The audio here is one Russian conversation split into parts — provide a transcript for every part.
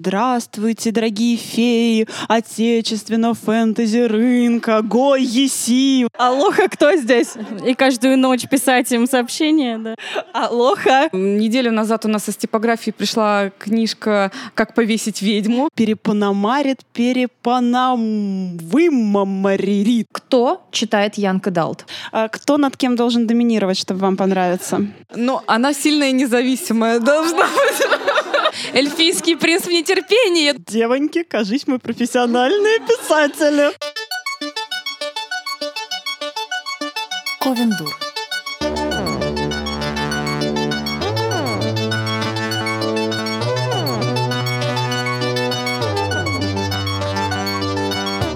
Здравствуйте, дорогие феи отечественного фэнтези рынка, Гой Еси. Алоха, кто здесь? И каждую ночь писать им сообщения, да. Алоха. Неделю назад у нас из типографии пришла книжка «Как повесить ведьму». Перепономарит, перепонамвымамаририт. Кто читает Янка Далт? А кто над кем должен доминировать, чтобы вам понравиться? Ну, она сильная и независимая должна быть. Эльфийский принц в нетерпении. Девоньки, кажись, мы профессиональные писатели. Ковендур.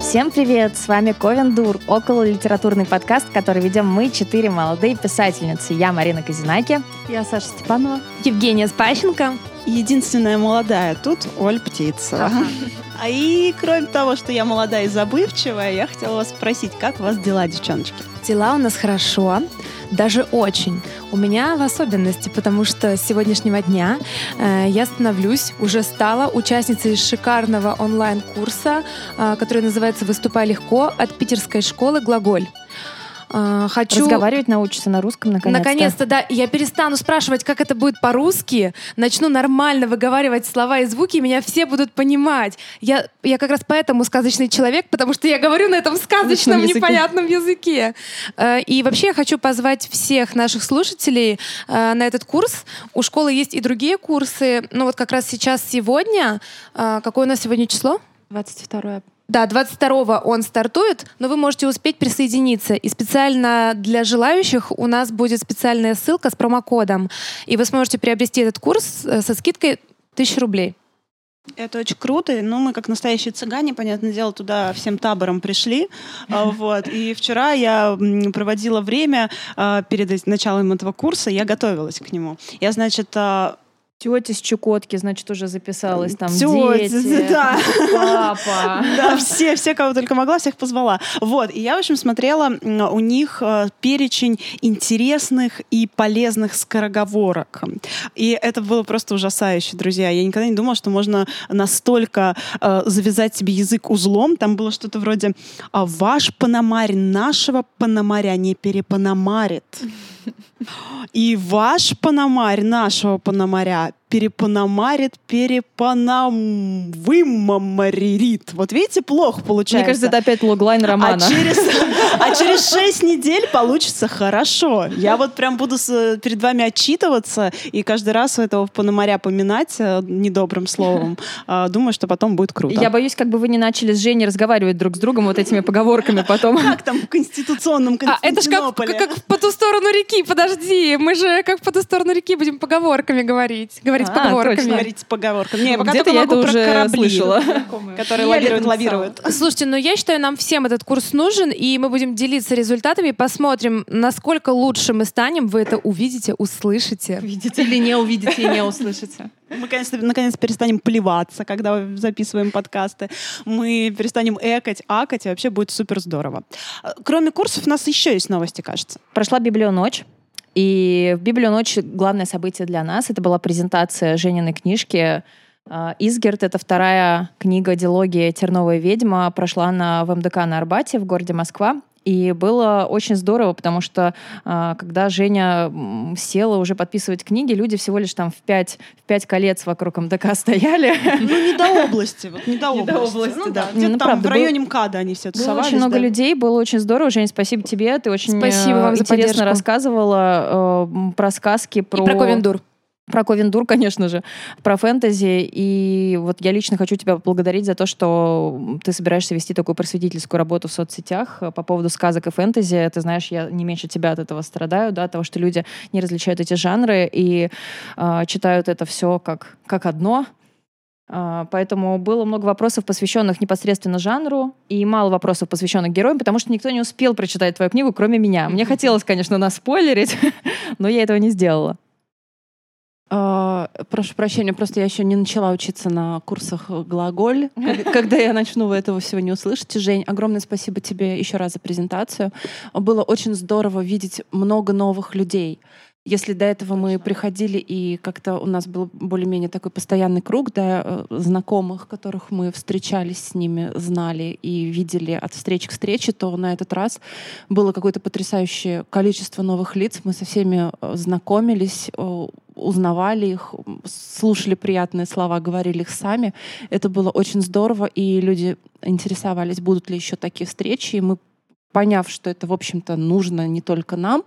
Всем привет! С вами Ковендур, около литературный подкаст, который ведем мы, четыре молодые писательницы. Я Марина Казинаки. Я Саша Степанова. Евгения Спащенко. Единственная молодая тут Оль Птицева. Ага. А и кроме того, что я молодая и забывчивая, я хотела вас спросить, как у вас дела, девчоночки? Дела у нас хорошо, даже очень. У меня в особенности, потому что с сегодняшнего дня э, я становлюсь, уже стала участницей шикарного онлайн-курса, э, который называется «Выступай легко» от питерской школы «Глаголь». А, хочу... Разговаривать научиться на русском наконец-то. Наконец-то, да. Я перестану спрашивать, как это будет по-русски, начну нормально выговаривать слова и звуки, и меня все будут понимать. Я, я как раз поэтому сказочный человек, потому что я говорю на этом сказочном, языке. непонятном языке. Э, и вообще я хочу позвать всех наших слушателей э, на этот курс. У школы есть и другие курсы. Ну вот как раз сейчас сегодня, э, какое у нас сегодня число? 22 да, 22 он стартует, но вы можете успеть присоединиться. И специально для желающих у нас будет специальная ссылка с промокодом. И вы сможете приобрести этот курс э, со скидкой 1000 рублей. Это очень круто. Ну, мы, как настоящие цыгане, понятное дело, туда всем табором пришли. А, вот. И вчера я проводила время а, перед началом этого курса, я готовилась к нему. Я, значит, а, Тетя с Чукотки, значит, уже записалась там. Тетя, дети, да. папа. Да, все, все, кого только могла, всех позвала. Вот, и я, в общем, смотрела у них э, перечень интересных и полезных скороговорок. И это было просто ужасающе, друзья. Я никогда не думала, что можно настолько э, завязать себе язык узлом. Там было что-то вроде «А «Ваш пономарь нашего пономаря не перепономарит». И ваш пономарь нашего пономаря перепономарит, перепонамвымамаририт. Вот видите, плохо получается. Мне кажется, это опять логлайн романа. А через, а через 6 недель получится хорошо. Я вот прям буду с, перед вами отчитываться и каждый раз этого пономаря поминать э, недобрым словом. А, думаю, что потом будет круто. Я боюсь, как бы вы не начали с Женей разговаривать друг с другом вот этими поговорками потом. Как там в конституционном А это же как, как по ту сторону реки, подожди. Мы же как по ту сторону реки будем поговорками говорить говорить а, поговорками. Говорить поговорками. Не, пока Где-то я это уже корабли, слышала. Которые лавируют, лавируют. Слушайте, ну я считаю, нам всем этот курс нужен, и мы будем делиться результатами, посмотрим, насколько лучше мы станем. Вы это увидите, услышите. Увидите или не увидите и не услышите. Мы наконец, наконец перестанем плеваться, когда записываем подкасты. Мы перестанем экать, акать, и вообще будет супер здорово. Кроме курсов, у нас еще есть новости, кажется. Прошла библионочь. И в Библию ночи главное событие для нас это была презентация Жениной книжки а, Изгерт — это вторая книга дилогии «Терновая ведьма». Прошла на в МДК на Арбате в городе Москва. И было очень здорово, потому что а, когда Женя села уже подписывать книги, люди всего лишь там в пять, в пять колец вокруг МДК стояли. Ну, не до области, вот не до области. Не до области, ну, да. Где-то ну, там правда, в районе МКАДа они все тусовались. Было очень много да. людей, было очень здорово. Женя, спасибо тебе, ты очень спасибо вам интересно рассказывала э, про сказки, про... И про Ковендур про Ковендур, конечно же, про фэнтези. И вот я лично хочу тебя поблагодарить за то, что ты собираешься вести такую просветительскую работу в соцсетях по поводу сказок и фэнтези. Ты знаешь, я не меньше тебя от этого страдаю, да, того, что люди не различают эти жанры и э, читают это все как, как одно, Поэтому было много вопросов, посвященных непосредственно жанру, и мало вопросов, посвященных героям, потому что никто не успел прочитать твою книгу, кроме меня. Мне хотелось, конечно, наспойлерить, но я этого не сделала. Uh, прошу прощения, просто я еще не начала учиться на курсах глаголь. Когда я начну, вы этого всего не услышите. Жень, огромное спасибо тебе еще раз за презентацию. Было очень здорово видеть много новых людей. если до этого мы приходили и как-то у нас был более-менее такой постоянный круг да, э, знакомых, которых мы встречались с ними, знали и видели от встречи к встрече, то на этот раз было какое-то потрясающее количество новых лиц. Мы со всеми э, знакомились, узнавали их, слушали приятные слова, говорили их сами. Это было очень здорово, и люди интересовались, будут ли еще такие встречи, и мы поняв, что это, в общем-то, нужно не только нам,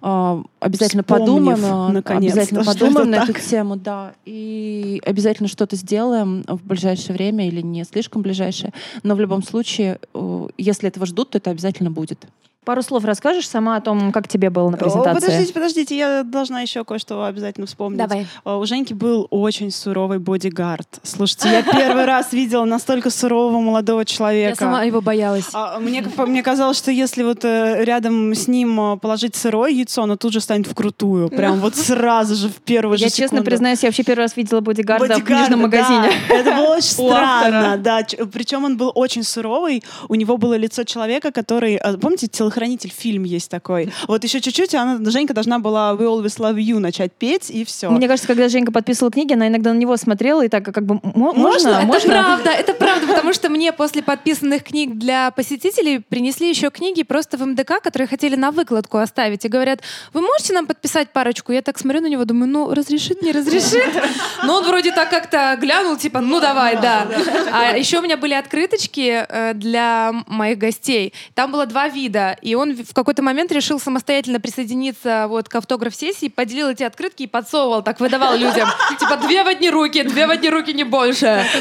а, обязательно Вспомнив, подумаем, обязательно подумаем на так. эту тему, да, и обязательно что-то сделаем в ближайшее время или не слишком ближайшее, но в любом случае, э, если этого ждут, то это обязательно будет. Пару слов расскажешь сама о том, как тебе было на О, презентации? Подождите, подождите, я должна еще кое-что обязательно вспомнить. Давай. О, У Женьки был очень суровый бодигард. Слушайте, я первый раз видела настолько сурового молодого человека. Я сама его боялась. А, Мне, мне казалось, что если вот э, рядом с ним э, положить сырое яйцо, оно тут же станет вкрутую. Прям вот сразу же в первую же Я честно признаюсь, я вообще первый раз видела бодигарда, в Бодигарда, книжном магазине. да. Это было очень странно, да. Причем он был очень суровый. У него было лицо человека, который, э, помните, телохранитель фильм есть такой. Вот еще чуть-чуть, и она, Женька должна была We Always Love You начать петь и все. Мне кажется, когда Женька подписывала книги, она иногда на него смотрела и так как бы «М- Можно? можно, Это Это правда, это правда, потому что мне после подписанных книг для посетителей принесли еще книги просто в МДК, которые хотели на выкладку оставить. И говорят, вы можете нам подписать парочку? Я так смотрю на него, думаю, ну, разрешит, не разрешит. Но он вроде так как-то глянул, типа, ну, давай, да. А еще у меня были открыточки э, для моих гостей. Там было два вида. И он в какой-то момент решил самостоятельно присоединиться вот к автограф-сессии, поделил эти открытки и подсовывал, так выдавал людям. Типа, две в одни руки, две в одни руки, не больше.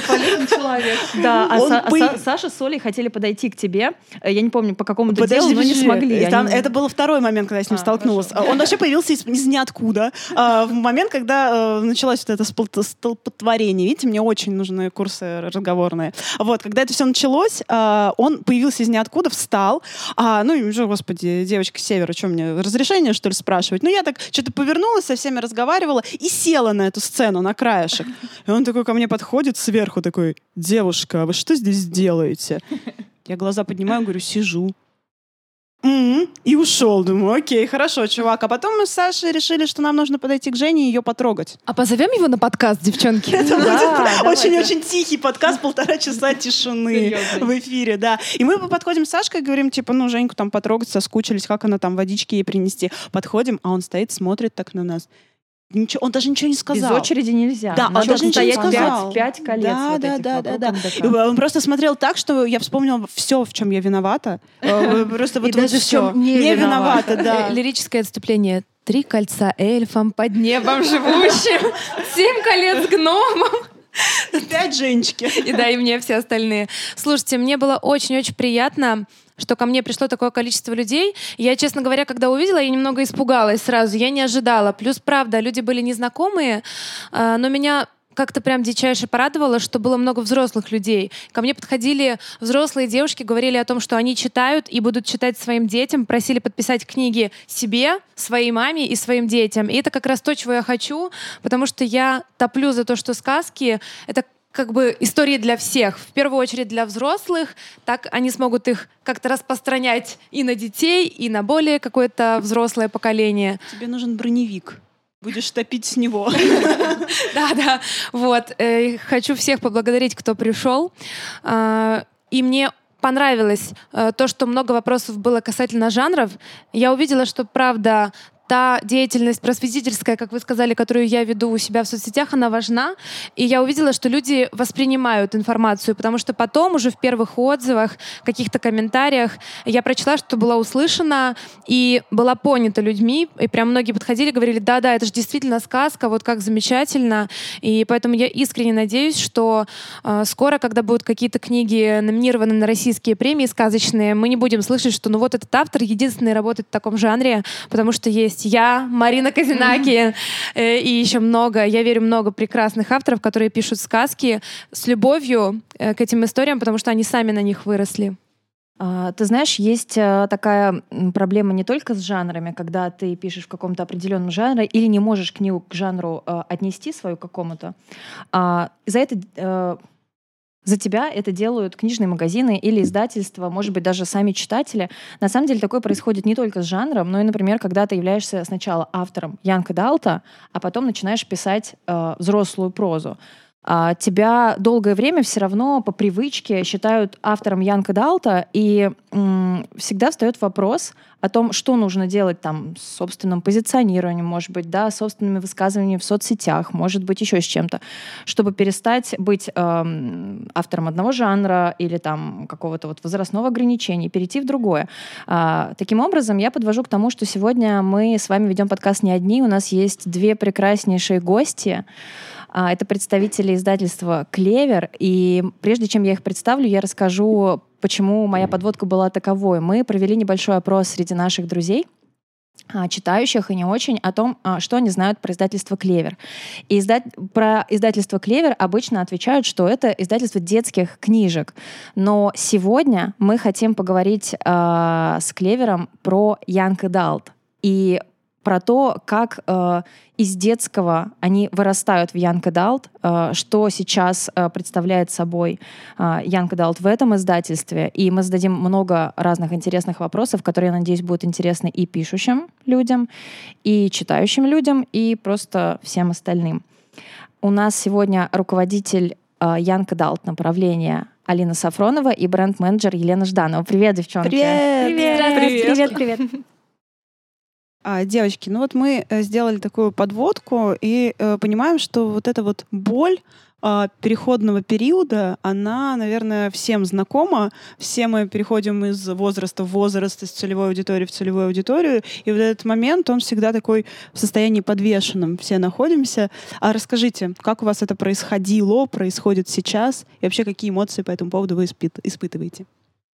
Да, а, а Саша с Олей хотели подойти к тебе. Я не помню, по какому-то делу, но не смогли. Это был второй момент, когда я с ним А, столкнулась. Он вообще появился из, ниоткуда. А, в момент, когда э, началось вот это столпотворение. Видите, мне очень нужны курсы разговорные. Вот, когда это все началось, он появился из ниоткуда, встал. Ну, и уже, господи, девочка севера, что мне, разрешение, что ли, спрашивать? Ну, я так что-то повернулась, со всеми разговаривала и села на эту сцену, на краешек. И он такой ко мне подходит сверху, такой, девушка, а вы что здесь делаете? Я глаза поднимаю, говорю, сижу. М, И ушел. Думаю, окей, хорошо, чувак. А потом мы с Сашей решили, что нам нужно подойти к Жене и ее потрогать. А позовем его на подкаст, девчонки? Это будет очень-очень тихий подкаст, полтора часа тишины в эфире, да. И мы подходим с Сашкой, говорим, типа, ну, Женьку там потрогать, соскучились, как она там водички ей принести. Подходим, а он стоит, смотрит так на нас. Ничего, он даже ничего не Без сказал. очереди нельзя. Да, он Надо даже ничего не сказал. пять, пять колец Да, вот да, да, да, да. И Он просто смотрел так, что я вспомнила все, в чем я виновата. Э, Просто вот даже все. не виновата, да. Лирическое отступление. Три кольца эльфам под небом живущим, семь колец гномам. Пять Женечки. И да, и мне все остальные. Слушайте, мне было очень-очень приятно что ко мне пришло такое количество людей. Я, честно говоря, когда увидела, я немного испугалась сразу. Я не ожидала. Плюс, правда, люди были незнакомые, а, но меня как-то прям дичайше порадовало, что было много взрослых людей. Ко мне подходили взрослые девушки, говорили о том, что они читают и будут читать своим детям, просили подписать книги себе, своей маме и своим детям. И это как раз то, чего я хочу, потому что я топлю за то, что сказки — это как бы истории для всех. В первую очередь для взрослых. Так они смогут их как-то распространять и на детей, и на более какое-то взрослое поколение. Тебе нужен броневик. Будешь топить с него. Да, да. Вот. Э, Хочу всех поблагодарить, кто пришел. А, И мне понравилось э, то, что много вопросов было касательно жанров. Я увидела, что правда та деятельность просветительская, как вы сказали, которую я веду у себя в соцсетях, она важна. И я увидела, что люди воспринимают информацию, потому что потом уже в первых отзывах, каких-то комментариях я прочла, что была услышана и была понята людьми. И прям многие подходили, говорили, да-да, это же действительно сказка, вот как замечательно. И поэтому я искренне надеюсь, что э, скоро, когда будут какие-то книги номинированы на российские премии сказочные, мы не будем слышать, что ну вот этот автор единственный работает в таком жанре, потому что есть я, Марина Казинаки э, и еще много, я верю, много прекрасных авторов, которые пишут сказки с любовью э, к этим историям, потому что они сами на них выросли. А, Ты знаешь, есть э, такая проблема не только с жанрами, когда ты пишешь в каком-то определенном жанре или не можешь книгу к жанру отнести свою какому-то. А, За это За тебя это делают книжные магазины или издательства, может быть, даже сами читатели. На самом деле такое происходит не только с жанром, но и, например, когда ты являешься сначала автором Янка Далта, а потом начинаешь писать э, взрослую прозу. А, тебя долгое время все равно по привычке считают автором Янка Далта, и м, всегда встает вопрос о том, что нужно делать там с собственным позиционированием, может быть, да, собственными высказываниями в соцсетях, может быть, еще с чем-то, чтобы перестать быть эм, автором одного жанра или там какого-то вот возрастного ограничения, перейти в другое. А, таким образом, я подвожу к тому, что сегодня мы с вами ведем подкаст не одни, у нас есть две прекраснейшие гости, это представители издательства «Клевер». И прежде чем я их представлю, я расскажу, почему моя подводка была таковой. Мы провели небольшой опрос среди наших друзей, а, читающих и не очень о том, а, что они знают про издательство «Клевер». И издать, про издательство «Клевер» обычно отвечают, что это издательство детских книжек. Но сегодня мы хотим поговорить э, с «Клевером» про Young Adult. И про то, как э, из детского они вырастают в Young Adult, э, что сейчас э, представляет собой э, Young Adult в этом издательстве. И мы зададим много разных интересных вопросов, которые, я надеюсь, будут интересны и пишущим людям, и читающим людям, и просто всем остальным. У нас сегодня руководитель э, Young Adult направления Алина Сафронова и бренд-менеджер Елена Жданова. Привет, девчонки! Привет! Привет! Привет, привет! А, девочки, ну вот мы э, сделали такую подводку и э, понимаем, что вот эта вот боль э, переходного периода, она, наверное, всем знакома. Все мы переходим из возраста в возраст, из целевой аудитории в целевую аудиторию, и вот этот момент, он всегда такой в состоянии подвешенном. Все находимся. А расскажите, как у вас это происходило, происходит сейчас, и вообще какие эмоции по этому поводу вы испыт- испытываете?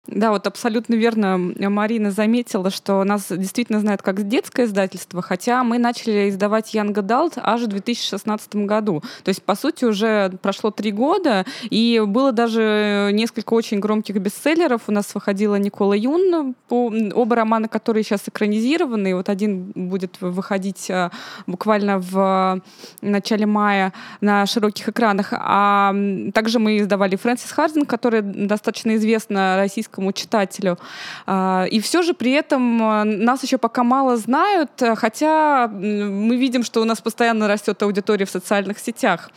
Да, вот абсолютно верно Марина заметила, что нас действительно знают как детское издательство, хотя мы начали издавать Young Adult аж в 2016 году. То есть, по сути, уже прошло три года, и было даже несколько очень громких бестселлеров. У нас выходила Никола Юн, оба романа, которые сейчас экранизированы. Вот один будет выходить а, буквально в начале мая на широких экранах. А также мы издавали Фрэнсис Хардин, которая достаточно известна российскому русскому читателю. А, и все же при этом а, нас еще пока мало знают, хотя мы видим, что у нас постоянно растет аудитория в социальных сетях.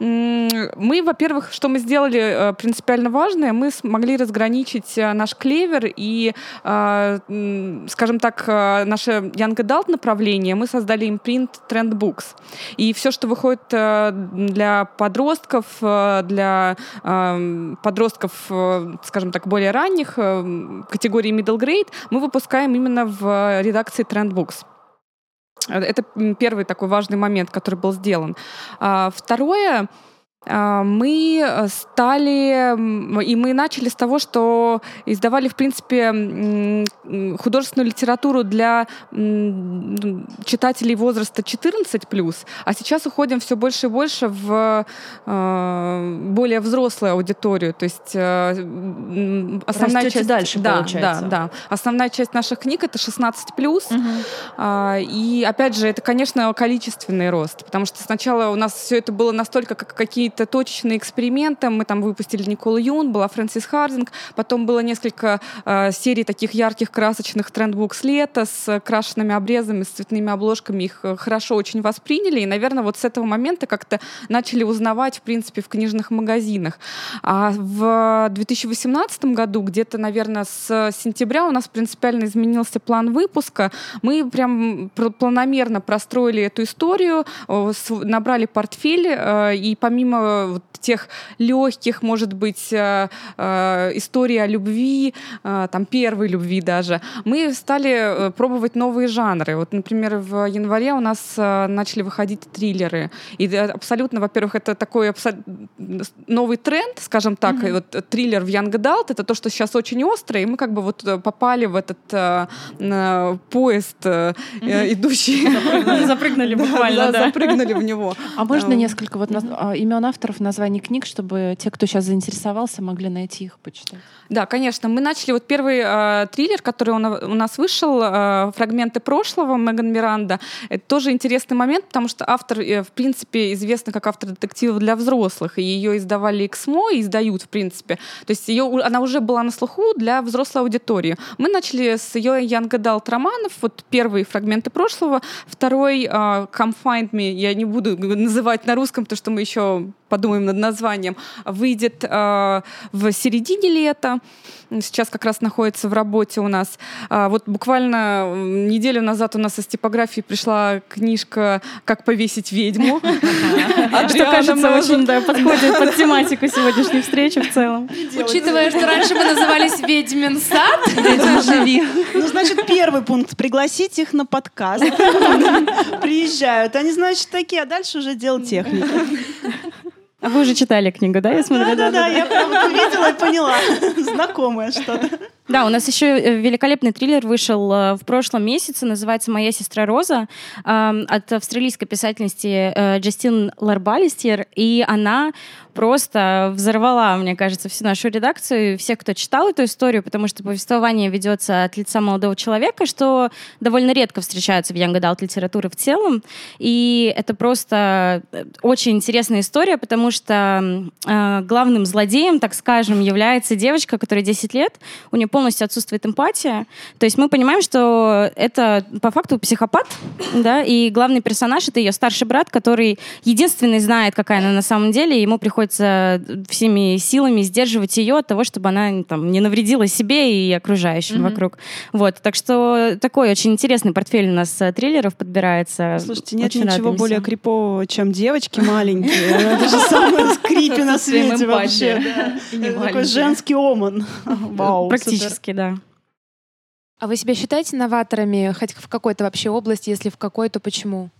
Мы, во-первых, что мы сделали э, принципиально важное, мы смогли разграничить э, наш клевер и, э, скажем так, наше Young Adult направление. Мы создали импринт Trend. И все, что выходит для подростков, для подростков, скажем так, более ранних, категории middle grade, мы выпускаем именно в редакции Trend. Это первый такой важный момент, который был сделан. А, второе, мы э, стали, и мы начали с того, что издавали, в принципе, художественную литературу для читателей возраста 14+, а сейчас уходим все больше и больше в э, более взрослую аудиторию. То есть э, основная Растете часть... дальше, да, получается. Да, да. Основная часть наших книг — это 16+. Угу. И, опять же, это, конечно, количественный рост, потому что сначала у нас все это было настолько как какие-то какие-то точечные эксперименты. Мы там выпустили Николу Юн, была Фрэнсис Хардинг, потом было несколько э, серий таких ярких, красочных трендбукс лета с крашенными обрезами, с цветными обложками. Их э, хорошо очень восприняли. И, наверное, вот с этого момента как-то начали узнавать, в принципе, в книжных магазинах. А в 2018 году, где-то, наверное, с сентября у нас принципиально изменился план выпуска. Мы прям планомерно простроили эту историю, набрали портфель, э, и помимо вот тех легких, может быть, э, э, о любви, э, там первой любви даже, мы стали пробовать новые жанры. Вот, например, в январе у нас начали выходить триллеры. И абсолютно, во-первых, это такой новый тренд, скажем так, mm-hmm. вот триллер в Young Adult, это то, что сейчас очень острое, и мы как бы вот попали в этот э, поезд, э, mm-hmm. идущий... Запрыгнули буквально, да. Запрыгнули в него. А можно несколько вот имен авторов названий книг, чтобы те, кто сейчас заинтересовался, могли найти их, почитать. Да, конечно. Мы начали вот первый э, триллер, который у, у нас вышел, э, «Фрагменты прошлого» Меган Миранда. Это тоже интересный момент, потому что автор, э, в принципе, известна как автор детективов для взрослых, и ее издавали Эксмо и издают, в принципе. То есть ее, она уже была на слуху для взрослой аудитории. Мы начали с ее Young Adult романов. Вот первый «Фрагменты прошлого», второй э, «Come Find Me», я не буду называть на русском, потому что мы еще подумаем над названием, выйдет э, в середине лета. Сейчас как раз находится в работе у нас. А, вот буквально неделю назад у нас из типографии пришла книжка «Как повесить ведьму». Что, кажется, очень подходит под тематику сегодняшней встречи в целом. Учитывая, что раньше мы назывались «Ведьмин сад», «Ведьма живи». Ну, значит, первый пункт — пригласить их на подкаст. Приезжают. Они, значит, такие, а дальше уже дело техники. А вы уже читали книгу, да, я смотрю? Да-да-да, я прям увидела и поняла. Знакомое что-то. Да, у нас еще э, великолепный триллер вышел э, в прошлом месяце, называется «Моя сестра Роза» от австралийской писательницы э, Джастин Ларбалистер, и она просто взорвала, мне кажется, всю нашу редакцию, всех, кто читал эту историю, потому что повествование ведется от лица молодого человека, что довольно редко встречается в Young Adult литературе в целом. И это просто очень интересная история, потому что главным злодеем, так скажем, является девочка, которая 10 лет, у нее полностью отсутствует эмпатия. То есть мы понимаем, что это по факту психопат, да, и главный персонаж — это ее старший брат, который единственный знает, какая она на самом деле, и ему приходится всеми силами сдерживать ее от того, чтобы она там, не навредила себе и окружающим mm-hmm. вокруг. Вот, так что такой очень интересный портфель у нас э, триллеров подбирается. Слушайте, нет очень ничего более крипового, чем девочки маленькие. Это же самое скрипи на свете вообще. Такой женский оман. Вау, Практически практически, да. А вы себя считаете новаторами хоть в какой-то вообще области? Если в какой, то почему?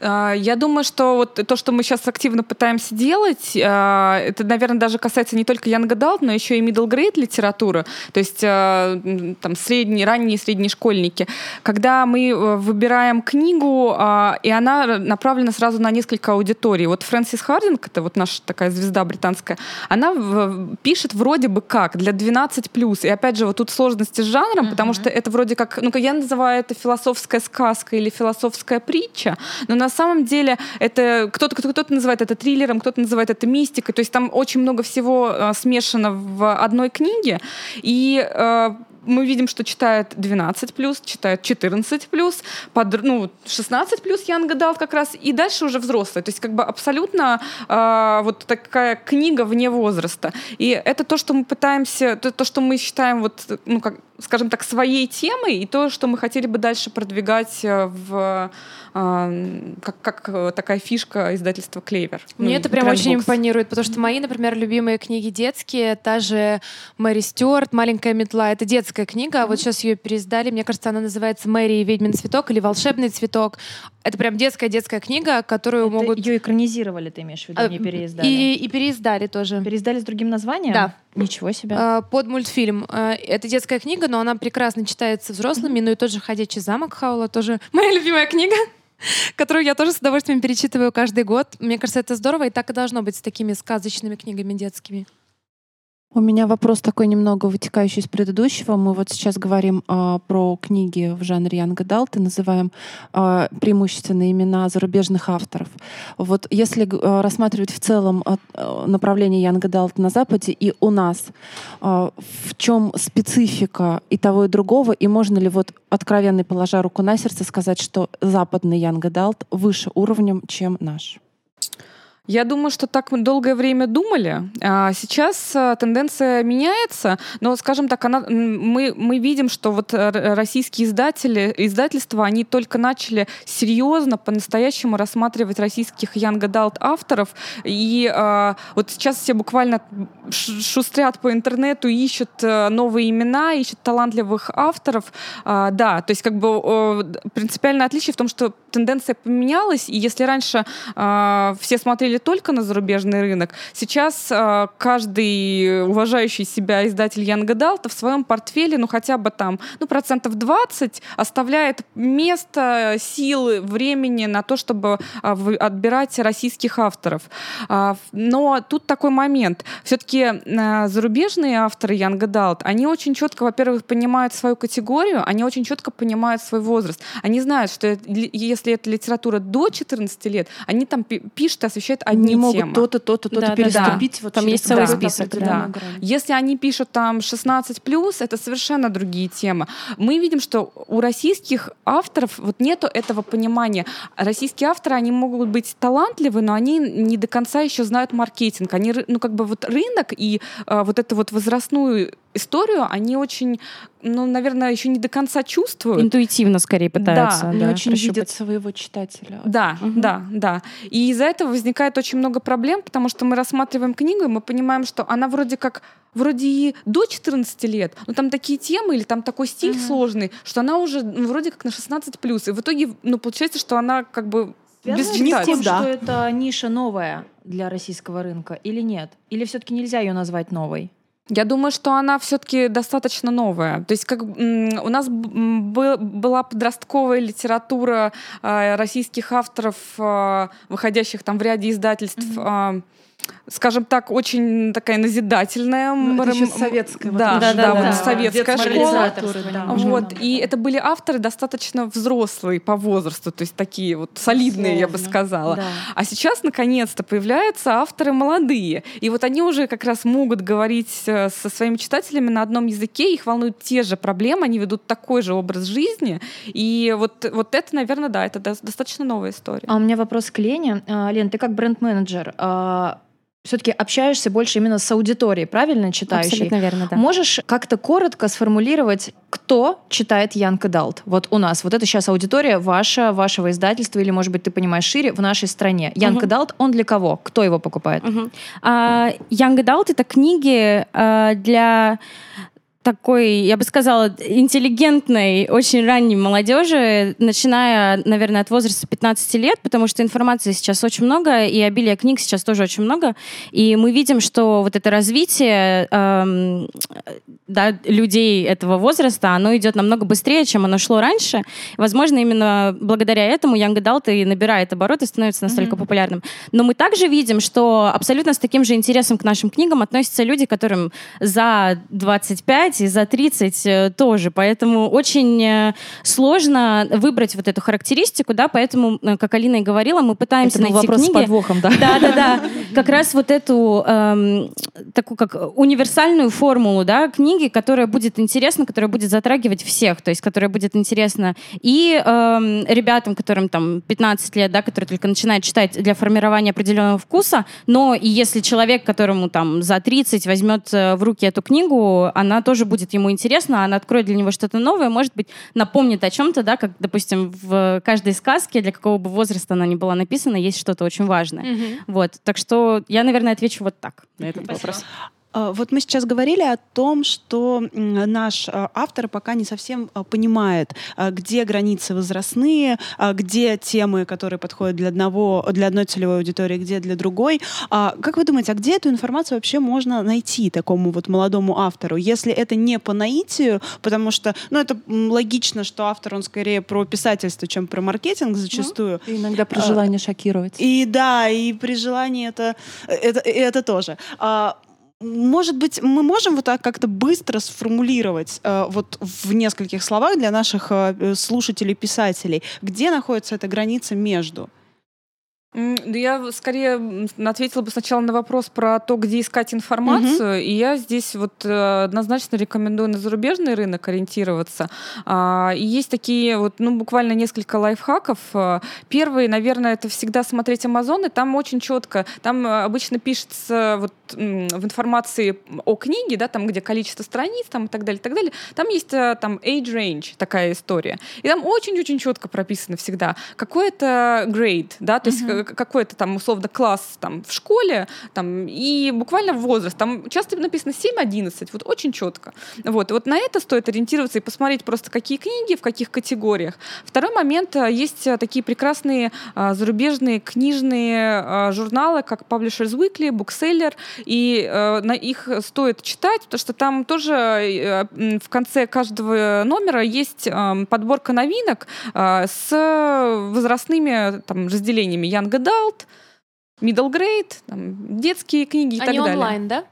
А, я думаю, что вот то, что мы сейчас активно пытаемся делать, а, это, наверное, даже касается не только Young Adult, но еще и middle grade литературы, то есть а, там средние, ранние и средние школьники. Когда мы э, выбираем книгу, и она направлена сразу на несколько аудиторий. Вот Фрэнсис Хардинг, это вот наша такая звезда британская, она пишет вроде бы как для 12+. И опять же, вот тут сложности с жанром, uh-huh. потому что это вроде как, ну, я называю это философская сказка или философская притча, но на на самом деле это кто-то кто-то называет это триллером, кто-то называет это мистикой. То есть там очень много всего э, смешано в одной книге. И э, мы видим, что читают 12 плюс, читают 14 плюс, под, ну, 16 плюс Янга дал как раз, и дальше уже взрослые. То есть как бы абсолютно э, вот такая книга вне возраста. И это то, что мы пытаемся, то, то что мы считаем вот, ну, как, скажем так, своей темой, и то, что мы хотели бы дальше продвигать э, в как, как э, такая фишка издательства Клевер. Мне ну, это прям очень импонирует, потому что мои, например, любимые книги детские, та же Мэри Стюарт, «Маленькая метла», это детская книга, а вот сейчас ее переиздали, мне кажется, она называется «Мэри и ведьмин цветок» или «Волшебный цветок». Это прям детская-детская книга, которую это могут... Ее экранизировали, ты имеешь в виду, а, не переиздали? И, и переиздали тоже. Переиздали с другим названием? Да. Ничего себе. А, под мультфильм. А, это детская книга, но она прекрасно читается взрослыми. Ну и тот же «Ходячий замок» Хаула тоже моя любимая книга которую я тоже с удовольствием перечитываю каждый год. Мне кажется, это здорово, и так и должно быть с такими сказочными книгами детскими. У меня вопрос такой немного вытекающий из предыдущего. Мы вот сейчас говорим э, про книги в жанре Young Adult называем э, преимущественно имена зарубежных авторов. Вот если э, рассматривать в целом э, направление Young Adult на Западе и у нас, э, в чем специфика и того, и другого, и можно ли вот откровенно положа руку на сердце сказать, что западный Young Adult выше уровнем, чем наш? Я думаю, что так мы долгое время думали. А сейчас а, тенденция меняется, но, скажем так, она, мы, мы видим, что вот российские издатели, издательства, они только начали серьезно, по-настоящему рассматривать российских young adult авторов. И а, вот сейчас все буквально шустрят по интернету, ищут а, новые имена, ищут талантливых авторов. Да, то есть как бы принципиальное отличие в том, что тенденция поменялась, и если раньше все смотрели смотрели только на зарубежный рынок. Сейчас э, каждый уважающий себя издатель Young Adult в своем портфеле, ну хотя бы там, ну процентов 20 оставляет место, силы, времени на то, чтобы э, отбирать российских авторов. Э, но тут такой момент. Все-таки зарубежные авторы Young Adult, они очень четко, во-первых, понимают свою категорию, они очень четко понимают свой возраст. Они знают, что если это литература до 14 лет, они там пишут и освещают одни не темы. могут то-то, то-то, то-то да, переступить. Да, Вот там есть целый да, список. Да. Да. Если они пишут там 16 плюс, это совершенно другие темы. Мы видим, что у российских авторов вот нету этого понимания. Российские авторы, они могут быть талантливы, но они не до конца еще знают маркетинг. Они, ну, как бы вот рынок и э, вот эту вот возрастную историю, они очень, ну, наверное, еще не до конца чувствуют. Интуитивно скорее пытаются. Да, да очень прощупать. видят своего читателя. Да, угу. да, да. И из-за этого возникает очень много проблем, потому что мы рассматриваем книгу, и мы понимаем, что она вроде как вроде и до 14 лет, но там такие темы или там такой стиль угу. сложный, что она уже ну, вроде как на 16 плюс. И в итоге, ну, получается, что она как бы без с тем, да. что это ниша новая для российского рынка или нет? Или все-таки нельзя ее назвать новой? Я думаю, что она все-таки достаточно новая. То есть как у нас была подростковая литература э, российских авторов, э, выходящих там в ряде издательств. Mm-hmm скажем так, очень такая назидательная. Ну, это еще советская. Да, да, да, да, вот да. советская школа. Да. Вот. И это были авторы достаточно взрослые по возрасту, то есть такие вот солидные, Словно. я бы сказала. Да. А сейчас, наконец-то, появляются авторы молодые. И вот они уже как раз могут говорить э, со своими читателями на одном языке, их волнуют те же проблемы, они ведут такой же образ жизни. И вот, вот это, наверное, да, это достаточно новая история. А у меня вопрос к Лене. А, Лен, ты как бренд-менеджер, а, все-таки общаешься больше именно с аудиторией, правильно читающей? Абсолютно верно, да. Можешь как-то коротко сформулировать, кто читает Young Adult? Вот у нас, вот это сейчас аудитория ваша, вашего издательства, или, может быть, ты понимаешь шире, в нашей стране. Uh-huh. Adult, он для кого? Кто его покупает? Uh-huh. Uh, Young Adult — это книги uh, для такой, я бы сказала, интеллигентной, очень ранней молодежи, начиная, наверное, от возраста 15 лет, потому что информации сейчас очень много, и обилия книг сейчас тоже очень много. И мы видим, что вот это развитие эм, да, людей этого возраста, оно идет намного быстрее, чем оно шло раньше. Возможно, именно благодаря этому Young Adult и набирает обороты, становится настолько mm-hmm. популярным. Но мы также видим, что абсолютно с таким же интересом к нашим книгам относятся люди, которым за 25 25 и за 30 э, тоже. Поэтому очень э, сложно выбрать вот эту характеристику, да, поэтому, э, как Алина и говорила, мы пытаемся Это найти вопрос книги. с подвохом, да? Да, да, да. Как раз вот эту эм, такую как универсальную формулу, да, книги, которая будет интересна, которая будет затрагивать всех, то есть которая будет интересна и эм, ребятам, которым там 15 лет, да, которые только начинают читать для формирования определенного вкуса, но и если человек, которому там за 30 возьмет в руки эту книгу, она тоже будет ему интересно, она откроет для него что-то новое, может быть, напомнит о чем-то, да, как, допустим, в каждой сказке, для какого бы возраста она ни была написана, есть что-то очень важное. Mm-hmm. Вот, так что я, наверное, отвечу вот так на этот Спасибо. вопрос. А, вот мы сейчас говорили о том, что наш а, автор пока не совсем а, понимает, где границы возрастные, где темы, которые подходят для одного, для одной целевой аудитории, где для другой. Как вы думаете, а где эту информацию вообще можно найти такому вот молодому автору, если это не по наитию, потому что, ну, это логично, что автор, он скорее про писательство, чем про маркетинг зачастую. Ну, иногда при желании шокировать. И да, и при желании это, это, это тоже. Может быть, мы можем вот так как-то быстро сформулировать э, вот в нескольких словах для наших э, слушателей-писателей, где находится эта граница между? Я скорее ответила бы сначала на вопрос про то, где искать информацию. Угу. И я здесь вот э, однозначно рекомендую на зарубежный рынок ориентироваться. А, и есть такие вот, ну, буквально несколько лайфхаков. Первый, наверное, это всегда смотреть Amazon, и там очень четко, там обычно пишется вот в информации о книге, да, там, где количество страниц, там, и так далее, и так далее, там есть э, там age range, такая история. И там очень-очень четко прописано всегда, какой это grade, да, то есть uh-huh как- какой-то там условно класс там в школе, там, и буквально возраст. Там часто написано 7-11, вот очень четко. Вот. И вот на это стоит ориентироваться и посмотреть просто, какие книги, в каких категориях. Второй момент. а, Есть а, такие прекрасные зарубежные книжные журналы, как Publishers Weekly, Bookseller, и э, на их стоит читать, потому что там тоже э, в конце каждого номера есть эм, подборка новинок э, с возрастными там, разделениями Young Adult, Middle Grade, там, детские книги и Они так далее. онлайн, да?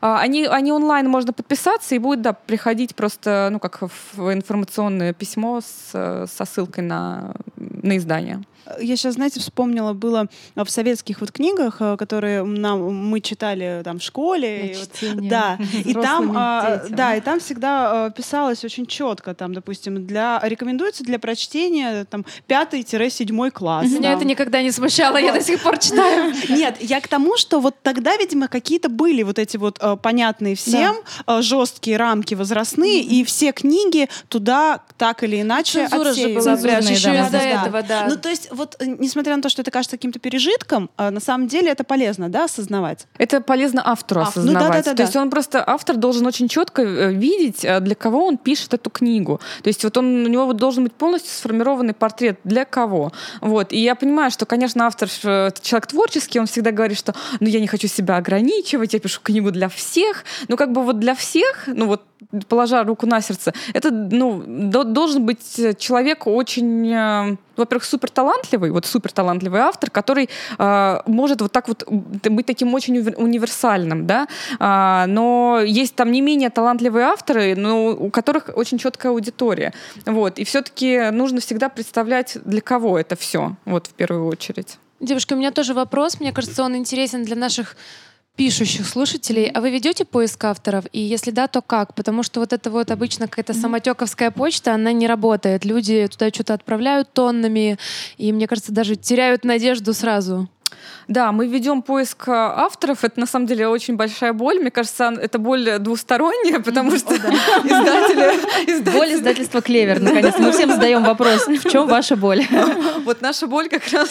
А, Они, они онлайн можно подписаться и будет да, приходить просто ну как в информационное письмо с, э, со ссылкой на, на издание. Я сейчас, знаете, вспомнила, было в советских вот книгах, э, которые нам, мы читали там в школе. и вот- да, и там, а, да, и там всегда а, писалось очень четко, там, допустим, для рекомендуется для прочтения там пятый-седьмой класс. Меня там. это никогда не смущало, я до сих пор читаю. Нет, я к тому, что вот тогда, видимо, какие-то были вот эти вот э, понятные всем э, жесткие рамки возрастные, и все книги туда так или иначе Цензура же была еще да, из-за да, да. этого, да. Ну, то есть, вот, э, несмотря на то, что это кажется каким-то пережитком, э, на самом деле это полезно, да, осознавать. Это полезно автору Автор. Ну осознавать. да-да-да-да. То есть он просто, автор должен очень четко э, видеть, э, для кого он пишет эту книгу. То есть вот он, у него вот должен быть полностью сформированный портрет, для кого. Вот. И я понимаю, что, конечно, автор человек творческий, он всегда говорит, что ну я не хочу себя ограничивать, я пишу книгу для всех. Ну как бы вот для всех, ну вот положа руку на сердце, это ну, до- должен быть э, человек очень, э, во-первых, супер талантливый, вот супер талантливый автор, который э, может вот так вот быть таким очень универсальным, да, А, но есть там не менее талантливые авторы, но у которых очень четкая аудитория, вот, и все-таки нужно всегда представлять, для кого это все, вот в первую очередь. Девушка, у меня тоже вопрос. Мне кажется, он интересен для наших пишущих слушателей. А вы ведете поиск авторов? И если да, то как? Потому что вот это вот обычно какая-то самотековская почта, она не работает. Люди туда что-то отправляют тоннами, и, мне кажется, даже теряют надежду сразу. Да, мы ведем поиск э, авторов. Это на самом деле очень большая боль. Мне кажется, это боль двусторонняя, потому что издатели, Боль издательства «Клевер», наконец. Мы всем задаем вопрос, в чем ваша боль? Вот наша боль как раз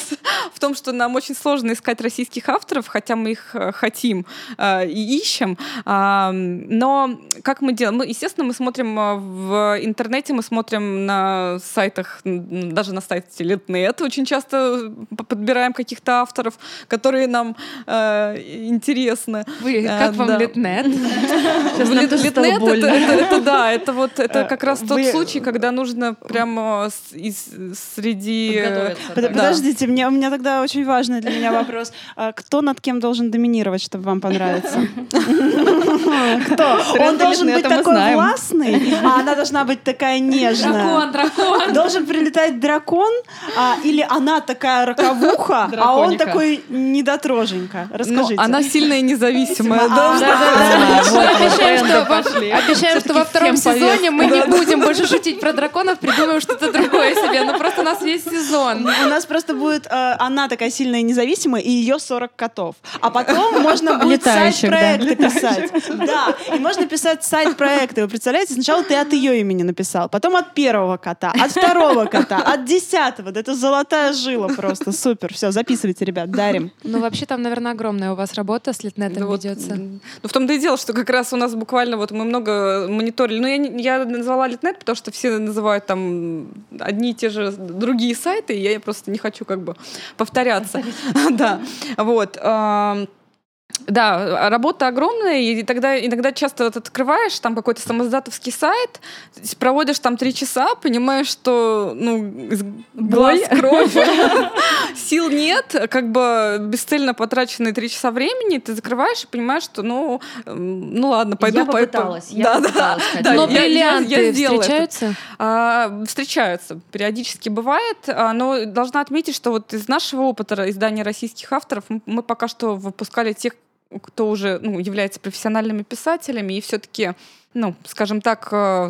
в том, что нам очень сложно искать российских авторов, хотя мы их э, хотим э, и ищем. Но как мы делаем? Естественно, мы смотрим в интернете, мы смотрим на сайтах, даже на сайте Литнет очень часто подбираем каких-то авторов, которые нам э, интересны. Вы, Э, как вам да. Литнет? Литнет больно. это, это- это да, это вот это Э, как раз тот вы- случай, когда нужно прямо с- из- среди э, Под- Да. Подождите, мне, у меня тогда очень важный для меня вопрос. А Кто над кем должен доминировать, чтобы вам понравиться? Кто? Он должен быть такой властный, а она должна быть такая нежная. Дракон, дракон. Должен прилетать дракон, а, или она такая роковуха, а он Драконика. Такой недотроженька. Ну, Расскажите. она сильная и независимая. А, да. Вот мы Обещаем, что во- втором сезоне мы не да. будем больше шутить про драконов, придумаем что-то другое себе. Ну просто у нас весь сезон. У нас просто будет э, она такая сильная и независимая, и ее 40 котов. А потом можно будет да. сайт-проекты писать. Да, и можно писать сайт-проекты. Вы представляете, сначала ты от ее имени написал, потом от первого кота, от второго кота, от десятого. Да это золотая жила просто. Супер. Все, записывайте, ребят, дарим. Ну вообще там, наверное, огромная у вас работа с Литнетом вот, ведется. м, Ну, в том-то и дело, что как раз у нас буквально вот мы много мониторили. Ну, я, не- я назвала Литнет, потому что все называют там одни и те же другие сайты, и я просто не хочу как бы повторяться. Да, вот. Да, работа огромная, и тогда иногда часто вот открываешь там какой-то самоздатовский сайт, проводишь там три часа, понимаешь, что ну глаз кровь, сил нет, как бы бесцельно потраченные три часа времени, ты закрываешь и понимаешь, что ну ну ладно, пойду Я бы пой- пыталась, я Да, бы да. Но бриллианты встречаются? А, встречаются, периодически бывает, а, но должна отметить, что вот из нашего опыта издания российских авторов мы пока что выпускали тех, кто уже ну, является профессиональными писателями, и все-таки ну, скажем так, э,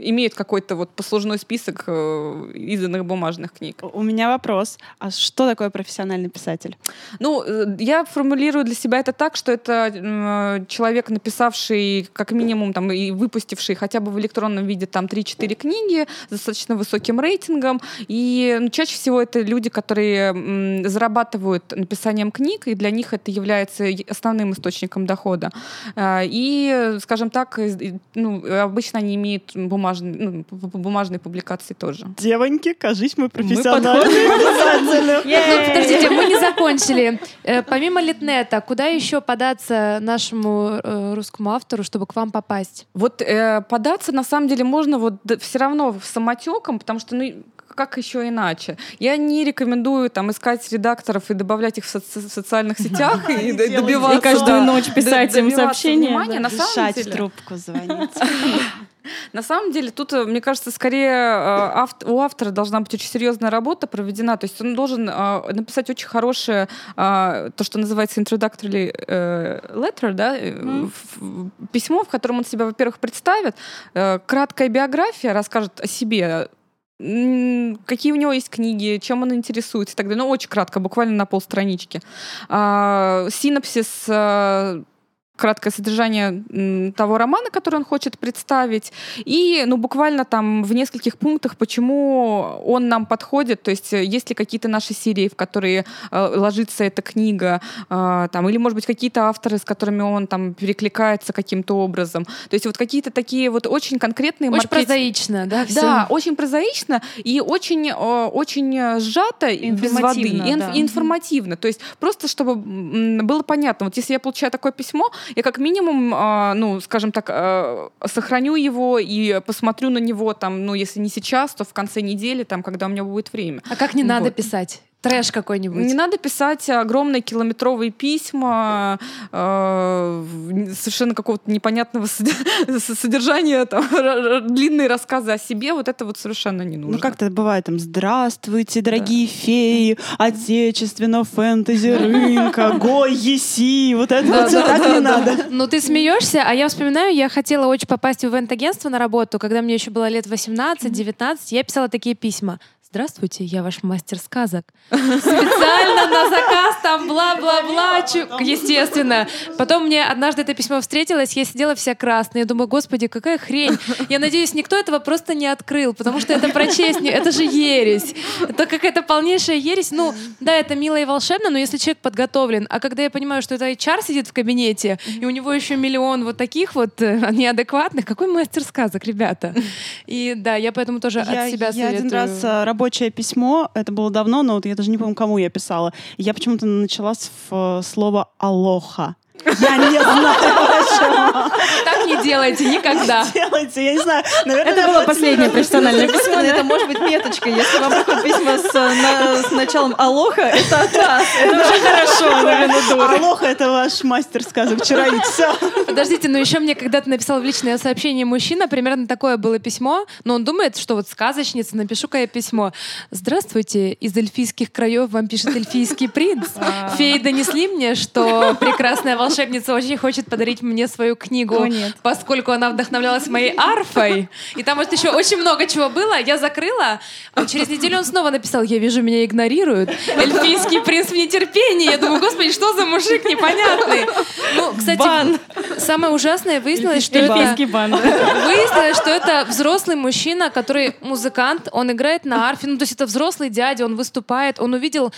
имеют какой-то вот послужной список э, изданных бумажных книг. У меня вопрос. А что такое профессиональный писатель? Ну, э, я формулирую для себя это так, что это человек, написавший как минимум там и выпустивший хотя бы в электронном виде там 3-4 книги с достаточно высоким рейтингом. И ну, чаще всего это люди, которые зарабатывают написанием книг, и для них это является основным источником дохода. И, скажем так, и, ну, обычно они имеют бумажные, ну, бумажные публикации тоже. Девоньки, кажись, мы профессиональные писатели. Ну, подождите, мы не закончили. Э, Помимо Литнета, куда еще податься нашему э, русскому автору, чтобы к вам попасть? Вот э, податься на самом деле можно вот все равно самотеком, потому что ну как еще иначе? Я не рекомендую там искать редакторов и добавлять их в, соци- в социальных сетях и добиваться И каждую ночь писать им сообщения. На самом Решать деле, трубку звонить. на самом деле, тут, э, мне кажется, скорее э, у автора должна быть очень серьезная работа проведена. То есть он должен э, написать очень хорошее, то, что называется introductory letter, да, в- письмо, в котором он себя, во-первых, представит, краткая биография, расскажет о себе, какие у него есть книги, чем он интересуется и так далее. Ну, очень кратко, буквально на полстранички. А, Синопсис э, краткое содержание того романа, который он хочет представить, и, ну, буквально там в нескольких пунктах, почему он нам подходит, то есть э, есть ли какие-то наши серии, в которые э, ложится эта книга, э, там, или, может быть, какие-то авторы, с которыми он там перекликается каким-то образом. То есть вот какие-то такие вот очень конкретные Очень маркет- прозаично, да? всё? да, очень прозаично и очень, э, очень э, сжато, без воды, да. информативно. То есть просто чтобы было понятно, вот если я получаю такое письмо, я как минимум, э, ну, скажем так, э, сохраню его и посмотрю на него там, ну, если не сейчас, то в конце недели, там, когда у меня будет время. А как не надо Вот. писать? Трэш какой-нибудь. Не надо писать огромные километровые письма э, совершенно какого-то непонятного содержания, там, длинные рассказы о себе. Вот это вот совершенно не нужно. Ну как это бывает там «Здравствуйте, дорогие феи, отечественного фэнтези рынка, гой, еси», вот это вот всё так не надо. Ну, ты смеешься, а я вспоминаю, я хотела очень попасть в ивент-агентство на работу, когда мне еще было лет 18-19, я писала такие письма. Здравствуйте, я ваш мастер сказок. Специально на заказ, там бла-бла-бла, естественно. Потом мне однажды это письмо встретилось, я сидела вся красная. Я думаю, господи, какая хрень. Я надеюсь, никто этого просто не открыл, потому что это прочесть, это же ересь. Это какая-то полнейшая ересь. Ну, да, это мило и волшебно, но если человек подготовлен, а когда я понимаю, что это HR сидит в кабинете, и у него еще миллион вот таких вот э, неадекватных, какой мастер сказок, ребята? И да, я поэтому тоже Я, от себя я один советую. раз а, рабочее письмо, это было давно, но вот я даже не помню, кому я писала. Я почему-то начала с слова «алоха». Я не знаю, почему. Так не делайте никогда. Делайте, я не знаю. Наверное, Это было последнее профессиональное письмо, это может быть меточка. Если вам приходит письмо с, э, на- с началом «Алоха», это от нас. Это уже хорошо. Алоха — это ваш мастер сказок. Вчера ведь все. Подождите, но еще мне когда-то написал в личное сообщение мужчина, примерно такое было письмо, но он думает, что вот сказочница, напишу-ка я письмо. Здравствуйте, из эльфийских краев вам пишет эльфийский принц. Феи донесли мне, что прекрасная волшебница очень хочет подарить мне свою книгу, О, нет. поскольку она вдохновлялась моей арфой. И там вот еще очень много чего было. Я закрыла, а через неделю он снова написал, я вижу, меня игнорируют. Эльфийский принц в нетерпении. Я думаю, господи, что за мужик непонятный. Ну, кстати, Бан. самое ужасное выяснилось, что это... Эльфийский бан. Выяснилось, что это взрослый мужчина, который музыкант, он играет на арфе, ну то есть это взрослый дядя, он выступает, он увидел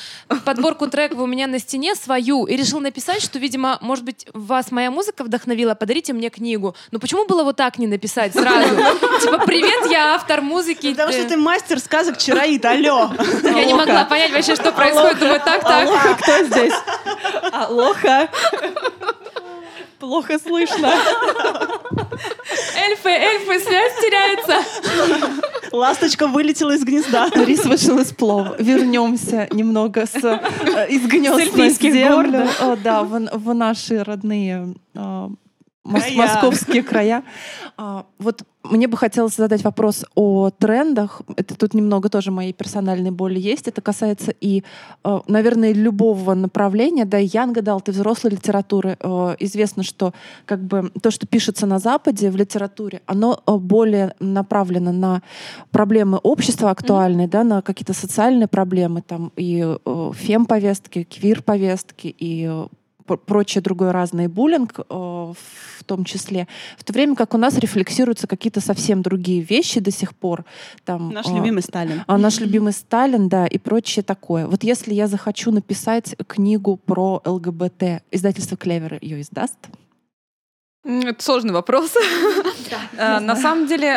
подборку треков у меня на стене свою и решил написать, что, видимо, может быть, вас моя музыка вдохновила, подарите мне книгу. Ну почему было вот так не написать сразу? Типа, привет, я автор музыки. Потому что э, ты мастер сказок Чароид, алло. Я не могла понять вообще, что происходит. Думаю, так, так. Кто здесь? Алоха. Плохо слышно. Эльфы, эльфы, связь теряется. Ласточка вылетела из гнезда. Рис вышел из плова. Вернемся немного с, э, из гнезд на гор, землю. да. О, да, в, в наши родные э, Края. московские края. А, Вот мне бы хотелось задать вопрос о трендах. Это тут немного тоже моей персональной боли есть. Это касается и, э, наверное, любого направления. Да, Янга дал ты взрослой литературы. Э, Известно, что как бы то, что пишется на Западе в литературе, оно э, более направлено на проблемы общества актуальные, да, на какие-то социальные проблемы, там и фем-повестки, квир-повестки, и прочее другое разное, буллинг э, в том числе, в то время как у нас рефлексируются какие-то совсем другие вещи до сих пор. Там, Наш э, любимый Сталин. а наш любимый Сталин, да, и прочее такое. Вот если я захочу написать книгу про ЛГБТ, издательство Клевер ее издаст? Это сложный вопрос. Э, На самом деле,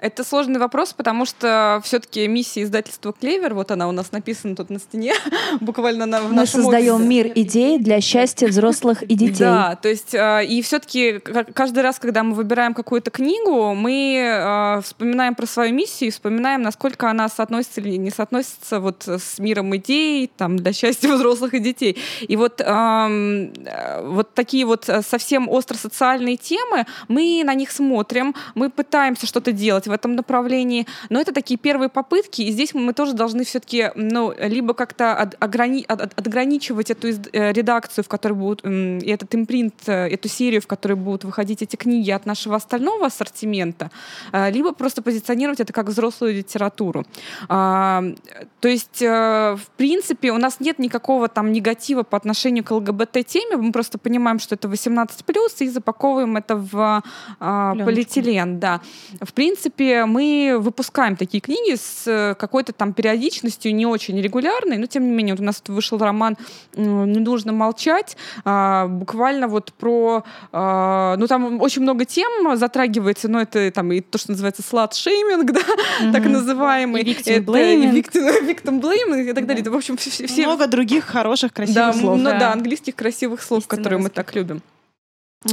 это сложный вопрос, потому что все-таки миссия издательства Клевер, вот она у нас написана тут на стене, буквально на, в Мы создаем офисе. мир идей для счастья взрослых и детей. Да, то есть э, и все-таки каждый раз, когда мы выбираем какую-то книгу, мы э, вспоминаем про свою миссию вспоминаем, насколько она соотносится или не соотносится вот с миром идей, там для счастья взрослых и детей. И вот эм, э, вот такие вот совсем остро социальные темы, мы на них смотрим, мы пытаемся что-то делать в этом направлении, но это такие первые попытки, и здесь мы тоже должны все-таки, ну, либо как-то от- ограни- от- от- отграничивать эту из- э, редакцию, в которой будут, и этот импринт, э, эту серию, в которой будут выходить эти книги от нашего остального ассортимента, э, либо просто позиционировать это как взрослую литературу. А, То есть, э, в принципе, у нас нет никакого там негатива по отношению к ЛГБТ-теме, мы просто понимаем, что это 18+, и запаковываем это в Пленочку. полиэтилен, да. В принципе, мы выпускаем такие книги с э, какой-то там периодичностью не очень регулярной, но тем не менее, вот у нас тут вышел роман «Не нужно молчать», а, буквально вот про... а, Ну, там очень много тем затрагивается, но это там и то, что называется слад-шейминг, да, так называемый. И victim blaming. и victim, victim blaming и так далее. Это, в общем, все... Много других хороших, красивых да, слов. ну да. да, английских красивых слов, которые мы так любим.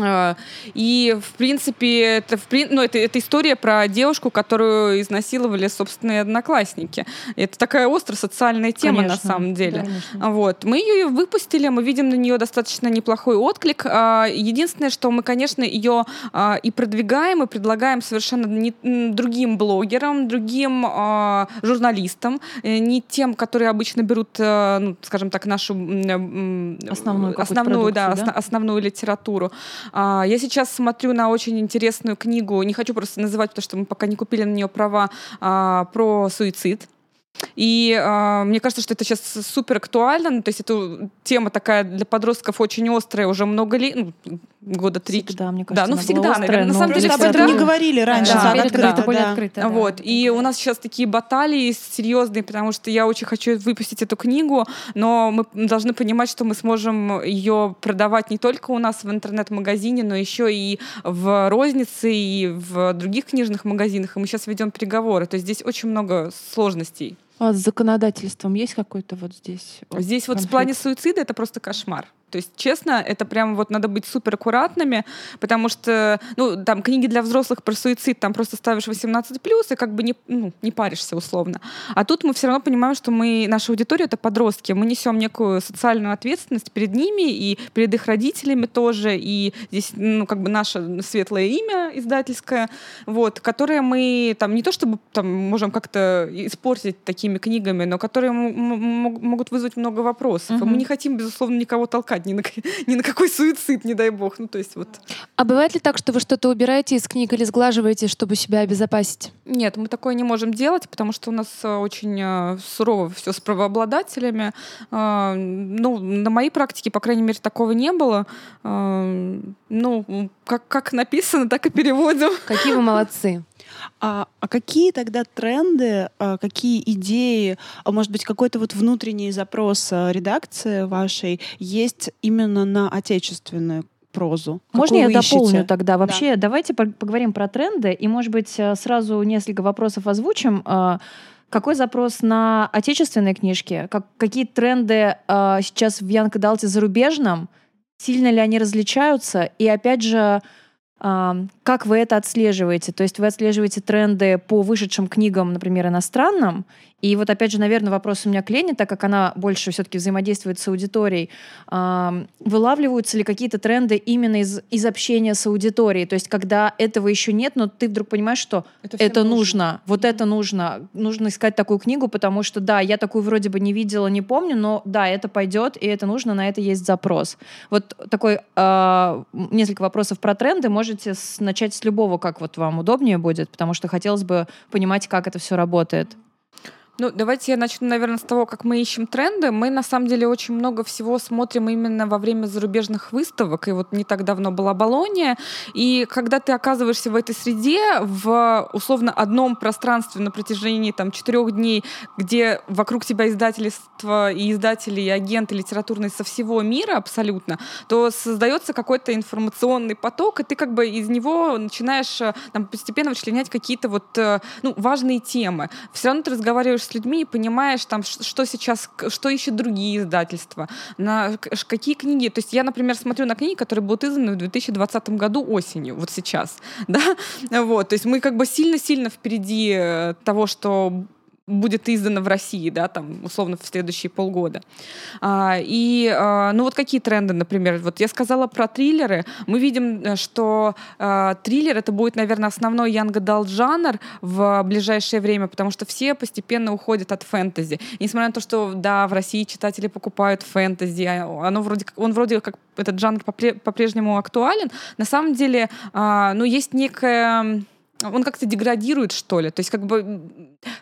А, И, в принципе, это, в ну, это, это история про девушку, которую изнасиловали собственные одноклассники. Это такая острая социальная тема на Конечно. самом деле. Конечно. Вот. Мы ее выпустили, мы видим на нее достаточно неплохой отклик. А, Единственное, что мы, конечно, ее а, и продвигаем, и предлагаем совершенно не- другим блогерам, другим а, журналистам, э, не тем, которые обычно берут, э, ну, скажем так, нашу Основную основную, да, да? осно- основную литературу. А, Я сейчас смотрю на очень интересную книгу, не хочу просто называть, потому что мы пока не купили на нее права, а, про суицид. И а, мне кажется, что это сейчас супер актуально. Ну, то есть это тема такая для подростков очень острая уже много лет, ну, года три. Всегда, мне Да, кажется, ну, она всегда, острая, наверное, на самом деле уже об всегда- этом не всегда- говорили раньше, Да, так открыто, это более да. открыто. да. Вот. И у нас сейчас такие баталии серьезные, потому что я очень хочу выпустить эту книгу, но мы должны понимать, что мы сможем ее продавать не только у нас в интернет-магазине, но еще и в рознице, и в других книжных магазинах. И мы сейчас ведем переговоры. То есть здесь очень много сложностей. А с законодательством есть какой-то вот здесь? вот Здесь вот в конфликт? плане суицида это просто кошмар. То есть, честно, это прям вот надо быть супер аккуратными, потому что, ну, там книги для взрослых про суицид, там просто ставишь 18+, и как бы не, ну, не паришься условно. А тут мы все равно понимаем, что мы, наша аудитория — это подростки, мы несем некую социальную ответственность перед ними и перед их родителями тоже, и здесь, ну, как бы наше светлое имя издательское, вот, которое мы там не то чтобы там можем как-то испортить такими книгами, но которые могут вызвать много вопросов. И мы не хотим, безусловно, никого толкать ни на, ни на какой суицид, не дай бог. Ну, то есть вот... А бывает ли так, что вы что-то убираете из книг или сглаживаете, чтобы себя обезопасить? Нет, мы такое не можем делать, потому что у нас э, очень э, сурово все с правообладателями. А, Ну, на моей практике, по крайней мере, такого не было. А, Ну, как, как написано, так и переводим. Какие вы молодцы. А, а какие тогда тренды, а, какие идеи, а может быть какой-то вот внутренний запрос а, редакции вашей есть именно на отечественную прозу? Можно Какую я дополню ищете? тогда? Вообще, давайте по- поговорим про тренды, и, может быть, э, сразу несколько вопросов озвучим. А, Какой запрос на отечественные книжки? Как, какие тренды а, сейчас в Янг Далте зарубежном? Сильно ли они различаются? И опять же, как вы это отслеживаете? То есть вы отслеживаете тренды по вышедшим книгам, например, иностранным, И вот опять же, наверное, вопрос у меня к Лене, так как она больше все-таки взаимодействует с аудиторией. Вылавливаются ли какие-то тренды именно из, из общения с аудиторией? То есть когда этого еще нет, но ты вдруг понимаешь, что это, это нужно. нужно, вот это нужно. Нужно искать такую книгу, потому что, да, я такую вроде бы не видела, не помню, но да, это пойдет, и это нужно, на это есть запрос. Вот такой э, несколько вопросов про тренды. Можете с, начать с любого, как вот вам удобнее будет, потому что хотелось бы понимать, как это все работает. Ну, давайте я начну, наверное, с того, как мы ищем тренды. Мы, на самом деле, очень много всего смотрим именно во время зарубежных выставок. И вот не так давно была Болония. И когда ты оказываешься в этой среде, в условно одном пространстве на протяжении там, четырех дней, где вокруг тебя издательства и издатели, и агенты литературные со всего мира абсолютно, то создается какой-то информационный поток, и ты как бы из него начинаешь э, там, постепенно вычленять какие-то вот, э, ну, важные темы. Все равно ты разговариваешь с людьми и понимаешь, там, что сейчас, что ищут другие издательства, на какие книги. То есть я, например, смотрю на книги, которые будут изданы в 2020 году осенью, вот сейчас. Да? Вот, то есть мы как бы сильно-сильно впереди э, того, что будет издано в России, да, там, условно, в следующие полгода. А, и, а, ну, вот какие тренды, например, вот я сказала про триллеры. Мы видим, э, что а, триллер — это будет, наверное, основной Young Adult жанр в ближайшее время, потому что все постепенно уходят от фэнтези. И несмотря на то, что, да, в России читатели покупают фэнтези, а, оно вроде, он вроде как, этот жанр по-прежнему актуален, на самом деле, а, ну, есть некая он как-то деградирует, что ли. То есть, как бы,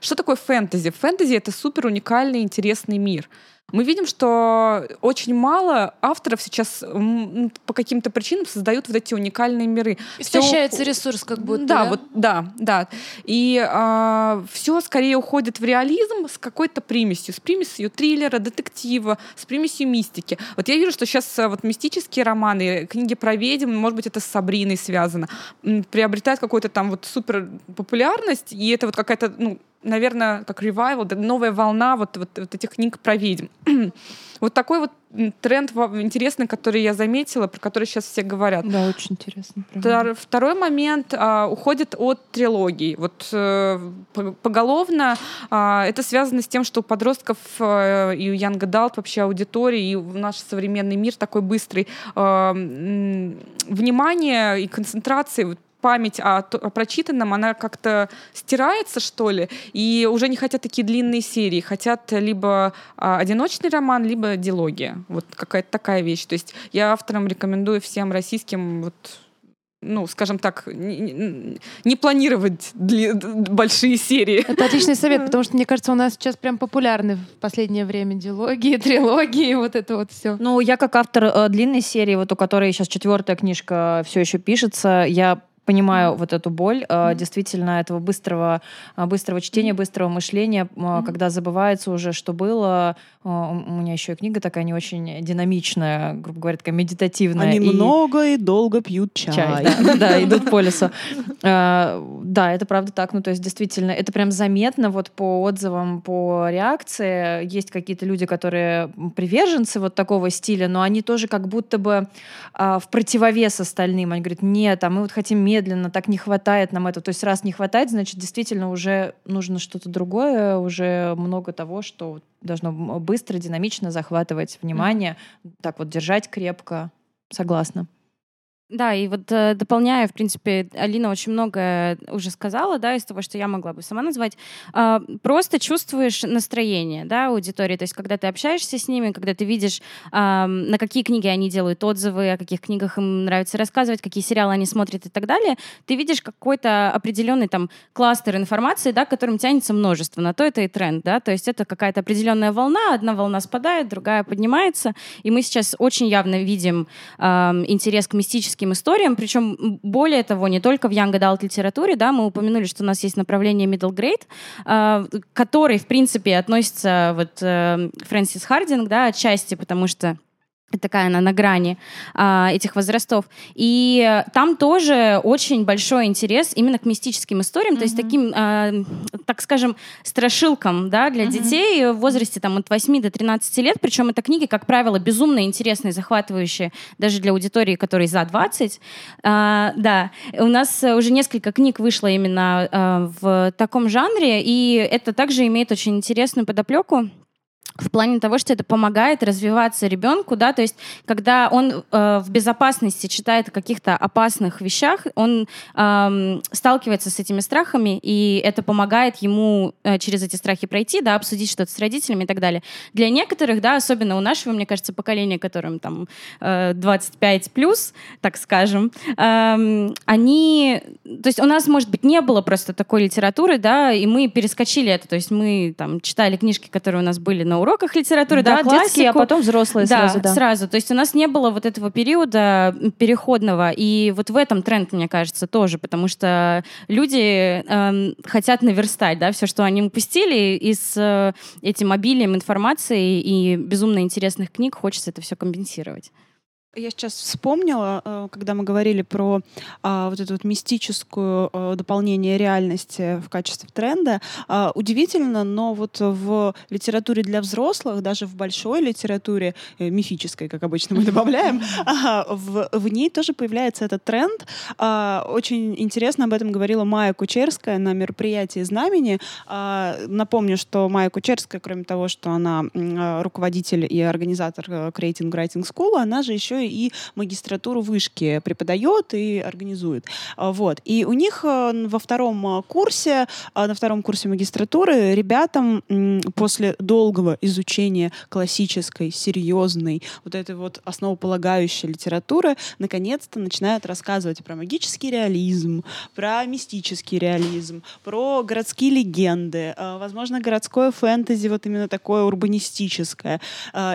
что такое фэнтези? Фэнтези — это супер уникальный, интересный мир мы видим, что очень мало авторов сейчас по каким-то причинам создают вот эти уникальные миры. Истощается все... ресурс как будто. Да, да? вот да, да. И а, все скорее уходит в реализм с какой-то примесью, с примесью триллера, детектива, с примесью мистики. Вот я вижу, что сейчас а, вот мистические романы, книги про ведьм, может быть, это с Сабриной связано, приобретают какую-то там вот супер популярность, и это вот какая-то, ну, наверное, как ревайвал, новая волна вот, вот, вот этих книг про ведьм. вот такой вот тренд интересный, который я заметила, про который сейчас все говорят. Да, очень интересно. Правда. Второй момент а, уходит от трилогии. Вот э, поголовно а, это связано с тем, что у подростков а, и у Young Adult вообще аудитории, и в наш современный мир такой быстрый, а, внимание и концентрации вот, память о, о прочитанном, она как-то стирается, что ли, и уже не хотят такие длинные серии, хотят либо а, одиночный роман, либо дилогия. Вот какая-то такая вещь. То есть я авторам рекомендую всем российским вот ну, скажем так, не, не планировать дли, большие серии. Это отличный совет, потому что, мне кажется, у нас сейчас прям популярны в последнее время диалоги, трилогии, вот это вот все. Ну, я как автор э, длинной серии, вот у которой сейчас четвертая книжка все еще пишется, я понимаю вот эту боль mm-hmm. действительно этого быстрого, а, быстрого чтения, быстрого мышления, mm-hmm. когда забывается уже, что было. У меня еще и книга такая не очень динамичная, грубо говоря, такая медитативная. Они и... много и долго пьют чай. чай да, да, идут по лесу. А, да, это правда так. Ну, то есть, действительно, это прям заметно вот по отзывам, по реакции. Есть какие-то люди, которые приверженцы вот такого стиля, но они тоже как будто бы в противовес остальным. Они говорят, нет, а мы вот хотим медленно, так не хватает нам этого. То есть раз не хватает, значит, действительно уже нужно что-то другое, уже много того, что должно быстро, динамично захватывать внимание, mm-hmm. так вот держать крепко. Согласна. Да, и вот э, дополняя, в принципе, Алина очень много уже сказала, да, из того, что я могла бы сама назвать. Э, просто чувствуешь настроение, да, аудитории. То есть, когда ты общаешься с ними, когда ты видишь, на какие книги они делают отзывы, о каких книгах им нравится рассказывать, какие сериалы они смотрят и так далее, ты видишь какой-то определенный там кластер информации, да, которым тянется множество. На то это и тренд, да. То есть это какая-то определенная волна, одна волна спадает, другая поднимается. И мы сейчас очень явно видим интерес к мистическим классическим историям, причем более того, не только в Young Adult литературе, да, мы упомянули, что у нас есть направление Middle Grade, э, который, в принципе, относится вот э, Фрэнсис Хардинг, да, отчасти, потому что такая она на грани а, этих возрастов. И там тоже очень большой интерес именно к мистическим историям, mm-hmm. то есть таким, а, так скажем, страшилкам да, для mm-hmm. детей в возрасте там, от 8 до 13 лет. Причем это книги, как правило, безумно интересные, захватывающие даже для аудитории, которой за 20. А, да, у нас уже несколько книг вышло именно а, в таком жанре, и это также имеет очень интересную подоплеку в плане того, что это помогает развиваться ребенку, да, то есть когда он э, в безопасности читает о каких-то опасных вещах, он э, сталкивается с этими страхами, и это помогает ему э, через эти страхи пройти, да, обсудить что-то с родителями и так далее. Для некоторых, да, особенно у нашего, мне кажется, поколения, которым там э, 25 плюс, так скажем, э, они, то есть у нас, может быть, не было просто такой литературы, да, и мы перескочили это, то есть мы там читали книжки, которые у нас были на уроках литературы, да, да детские, а потом взрослые да, сразу, да. сразу. То есть у нас не было вот этого периода переходного, и вот в этом тренд, мне кажется, тоже, потому что люди э, хотят наверстать, да, все, что они упустили, и с э, этим обилием информации и безумно интересных книг хочется это все компенсировать. Я сейчас вспомнила, э, когда мы говорили про а, вот эту вот мистическую а, дополнение реальности в качестве тренда. А, удивительно, но вот в литературе для взрослых, даже в большой литературе, э, мифической, как обычно мы добавляем, в, в ней тоже появляется этот тренд. А, очень интересно об этом говорила Майя Кучерская на мероприятии «Знамени». А, напомню, что Майя Кучерская, кроме того, что она руководитель и организатор Creating Writing School, она же еще и магистратуру вышки преподает и организует. А, вот. И у них э, во втором э, курсе, а, на втором курсе магистратуры ребятам после долгого изучения классической, серьезной, вот этой вот основополагающей литературы, наконец-то начинают рассказывать про магический реализм, про мистический реализм, про городские легенды, э, возможно, городское фэнтези, вот именно такое урбанистическое.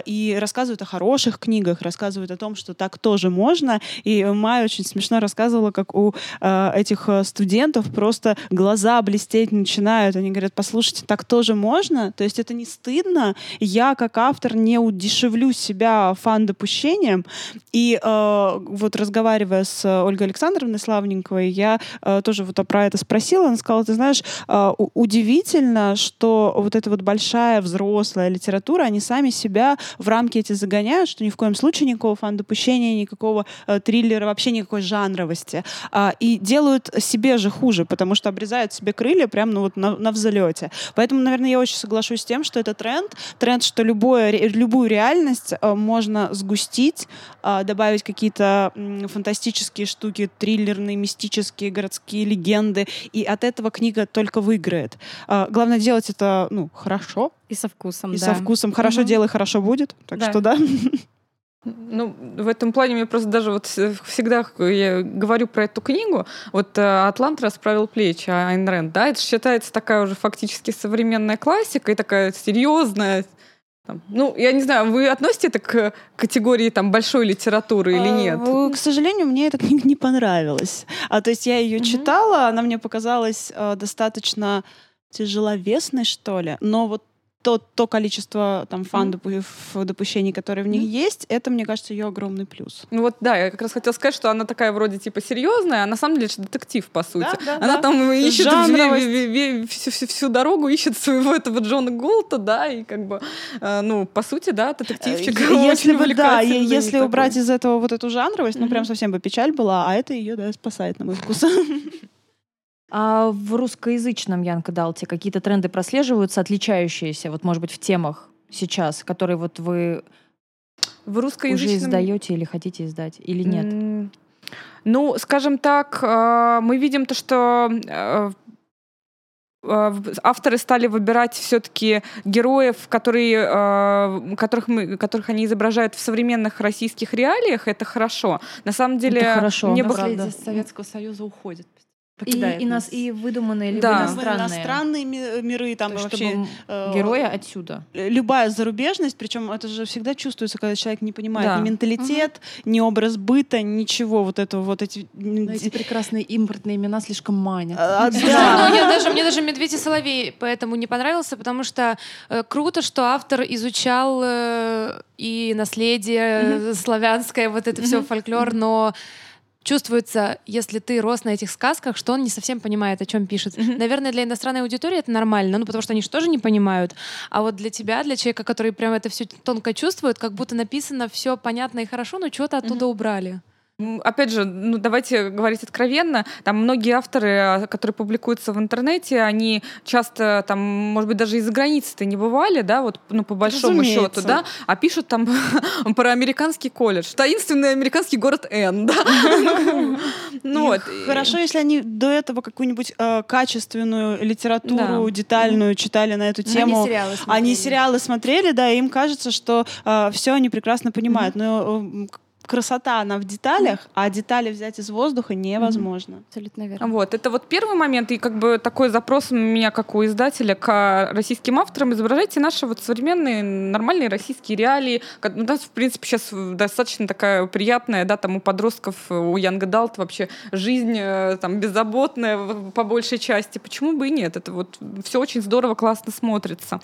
И рассказывают о хороших книгах, рассказывают о том, что так тоже можно. И Майя очень смешно рассказывала, как у э, этих э, студентов просто глаза блестеть начинают. Они говорят, послушайте, так тоже можно? То есть это не стыдно. Я, как автор, не удешевлю себя фан-допущением. И э, вот разговаривая с Ольгой Александровной Славненковой, я э, тоже вот про это спросила. Она сказала, ты знаешь, э, удивительно, что вот эта вот большая взрослая литература, они сами себя в рамки эти загоняют, что ни в коем случае никакого фан допущения, никакого э, триллера, вообще никакой жанровости. А, и делают себе же хуже, потому что обрезают себе крылья прямо ну, вот на, на взлете. Поэтому, наверное, я очень соглашусь с тем, что это тренд. Тренд, что любое, любую реальность э, можно сгустить, э, добавить какие-то э, фантастические штуки, триллерные, мистические, городские легенды, и от этого книга только выиграет. Э, главное делать это ну, хорошо. И со вкусом, И да. со вкусом. Хорошо угу. делай, хорошо будет. Так да. что да. Ну, в этом плане мне просто даже вот всегда я говорю про эту книгу, вот э, «Атлант расправил плечи» Айн Рэнд, да, это считается такая уже фактически современная классика и такая серьезная, там, ну, я не знаю, вы относите это к категории там большой литературы или а, нет? К сожалению, мне эта книга не понравилась. А, то есть я ее mm-hmm. читала, она мне показалась а, достаточно тяжеловесной, что ли. Но вот то, то количество там фан mm. допущений, которые в них mm. есть, это, мне кажется, ее огромный плюс. Ну вот, да, я как раз хотела сказать, что она такая вроде типа серьезная, а на самом деле это детектив, по сути. Да, да, она да. там ищет всю, всю, всю дорогу, ищет своего этого Джона Голта, да, и как бы, э, ну, по сути, да, детективчик э, Если бы, да, если такой. убрать из этого вот эту жанровость, mm-hmm. ну, прям совсем бы печаль была, а это ее, да, спасает, на мой вкус. А в русскоязычном Янка Далте какие-то тренды прослеживаются, отличающиеся, вот, может быть, в темах сейчас, которые вот вы в русскоязычном... уже издаете или хотите издать, или нет? Ну, скажем так, а, мы видим то, что а, а, авторы стали выбирать все-таки героев, которые, которых, мы, которых они изображают в современных российских реалиях. Это хорошо. На самом деле, это хорошо, мне бы... Советского Союза уходит покидает и нас и выдуманные либо Да. Иностранные. иностранные ми- миры, там То есть, вообще чтобы э, героя отсюда. любая зарубежность, причем это же всегда чувствуется, когда человек не понимает Да. ни менталитет, ни образ быта, ничего вот этого вот эти. Но эти прекрасные импортные имена слишком манят. А, да. ну, я даже, мне даже «Медведь и соловей» поэтому не понравился, потому что э, круто, что автор изучал э, и наследие славянское, вот это все фольклор, но чувствуется, если ты рос на этих сказках, что он не совсем понимает, о чем пишет. Наверное, для иностранной аудитории это нормально, ну потому что они же тоже не понимают. А вот для тебя, для человека, который прям это все тонко чувствует, как будто написано все понятно и хорошо, но что-то оттуда убрали. Опять же, ну давайте говорить откровенно, там многие авторы, а, которые публикуются в интернете, они часто там, может быть, даже из-за границы-то не бывали, да, вот, ну, по большому Разумеется. счету, да, а пишут там про американский колледж, таинственный американский город Н, да. Ну вот. Хорошо, если они до этого какую-нибудь э, качественную литературу Да. детальную читали на эту тему. сериалы Они сериалы смотрели, да, и им кажется, что все они прекрасно понимают. Но э, красота, она в деталях, а детали взять из воздуха невозможно. Абсолютно верно. Вот, это вот первый момент, и как бы такой запрос у меня, как у издателя, к российским авторам, изображайте наши вот современные нормальные российские реалии. У нас, в принципе, сейчас достаточно такая приятная, да, там у подростков, у Янга Далт вообще жизнь э, там беззаботная по большей части. Почему бы и нет? Это вот все очень здорово, классно смотрится.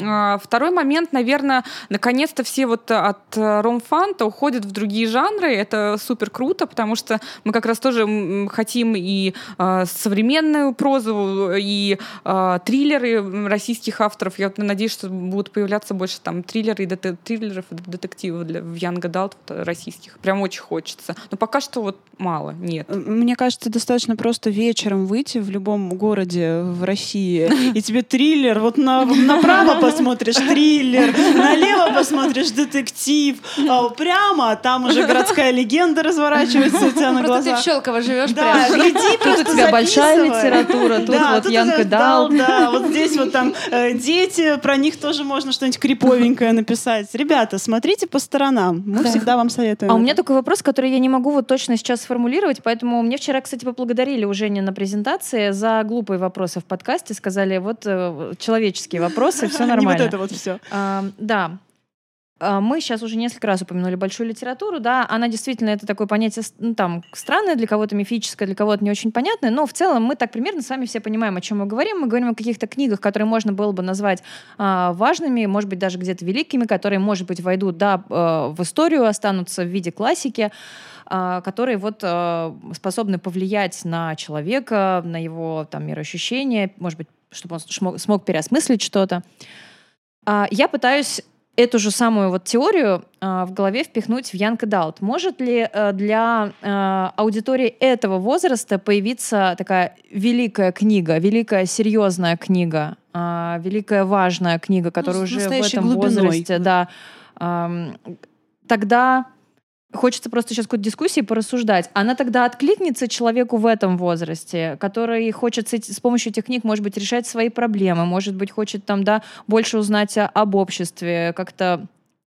А, Второй момент, наверное, наконец-то все вот от ромфанта уходят в другие жанры. Это супер круто, потому что мы как раз тоже хотим и э, современную прозу, и э, триллеры российских авторов. Я надеюсь, что будут появляться больше там триллеры и дете- триллеров детективов для, в Young Adult вот, российских. Прям очень хочется. Но пока что вот мало, нет. Мне кажется, достаточно просто вечером выйти в любом городе в России, и тебе триллер, вот на- направо посмотришь триллер, налево посмотришь детектив, а прямо там уже городская легенда разворачивается у тебя на Просто ты в глазах. Щелково живешь Да, иди Тут у просто тебя большая литература, тут вот Янка Дал. Да, вот здесь вот там э, дети, про них тоже можно что-нибудь криповенькое написать. Ребята, смотрите по сторонам, мы Да. всегда вам советуем. А у меня такой вопрос, который я не могу вот точно сейчас сформулировать, поэтому мне вчера, кстати, поблагодарили уже не на презентации за глупые вопросы в подкасте, сказали вот э, человеческие вопросы, все Не вот нормально. это вот все. А, да. А, Мы сейчас уже несколько раз упомянули большую литературу, да, она действительно это такое понятие, ну, там, странное, для кого-то мифическое, для кого-то не очень понятное, но в целом мы так примерно с вами все понимаем, о чем мы говорим. Мы говорим о каких-то книгах, которые можно было бы назвать а, важными, может быть, даже где-то великими, которые, может быть, войдут, да, э, в историю, останутся в виде классики, а, которые вот э, способны повлиять на человека, на его там мироощущения, может быть, чтобы он шмо- смог переосмыслить что-то. А, Я пытаюсь эту же самую вот теорию а, в голове впихнуть в Young Adult. Может ли э, для э, аудитории этого возраста появиться такая великая книга, великая серьезная книга, а, великая важная книга, которая Ну, уже в этом глубиной. возрасте, да, ам, тогда Хочется просто сейчас какой-то дискуссии порассуждать. Она тогда откликнется человеку в этом возрасте, который хочет с, с помощью этих книг, может быть, решать свои проблемы, может быть, хочет там, да, больше узнать об обществе, как-то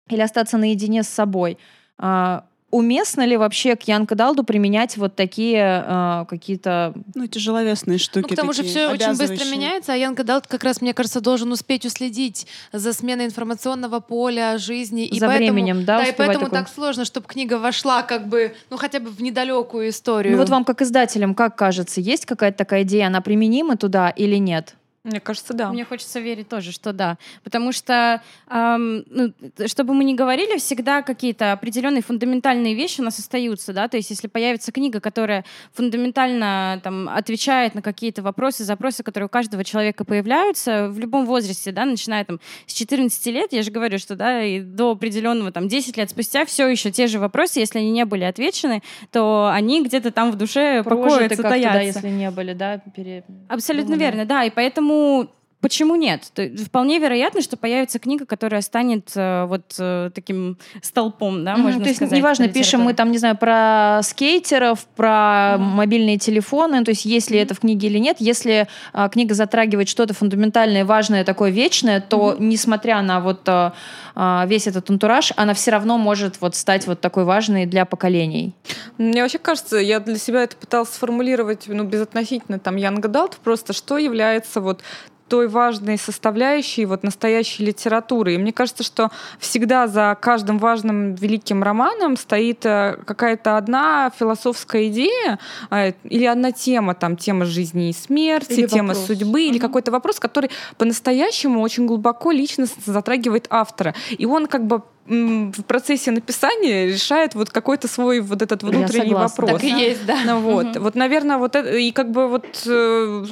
или остаться наедине с собой. А, уместно ли вообще к Янка Далду применять вот такие а, какие-то... Ну, тяжеловесные штуки Ну, к тому же такие, все очень быстро меняется, а Ян Гадалт как раз, мне кажется, должен успеть уследить за сменой информационного поля жизни. И За поэтому, временем, да, Да, и поэтому такое? так сложно, чтобы книга вошла как бы, ну хотя бы в недалекую историю. Ну вот вам как издателям, как кажется, есть какая-то такая идея, она применима туда или нет? Мне кажется, да. Мне хочется верить тоже, что да. Потому что, ам, ну, чтобы мы не говорили, всегда какие-то определенные фундаментальные вещи у нас остаются, да. То есть, если появится книга, которая фундаментально там, отвечает на какие-то вопросы, запросы, которые у каждого человека появляются в любом возрасте, да, начиная там с 14 лет, я же говорю, что да, и до определенного там 10 лет спустя все еще те же вопросы, если они не были отвечены, то они где-то там в душе Прожиты покоятся, да, таятся. если не были, да? пере- Абсолютно думали. верно, да. И поэтому 너무 Почему нет? То Вполне вероятно, что появится книга, которая станет э, вот э, таким столпом, да, можно То есть сказать. неважно, пишем мы там, не знаю, про скейтеров, про мобильные телефоны, то есть есть ли это в книге или нет. Если а, книга затрагивает что-то фундаментальное, важное, такое вечное, то несмотря на вот а, а, весь этот антураж, она все равно может вот стать вот такой важной для поколений. Мне вообще кажется, я для себя это пыталась сформулировать, ну, безотносительно там Young Adult, просто что является вот той важной составляющей вот настоящей литературы. И мне кажется, что всегда за каждым важным великим романом стоит э, какая-то одна философская идея э, или одна тема, там тема жизни и смерти, Или тема вопрос. судьбы, или какой-то вопрос, который по-настоящему очень глубоко личностно затрагивает автора. И он как бы в процессе написания решает вот какой-то свой вот этот внутренний вопрос. Так и есть, да. Ну вот, вот, наверное, вот это, и как бы вот э,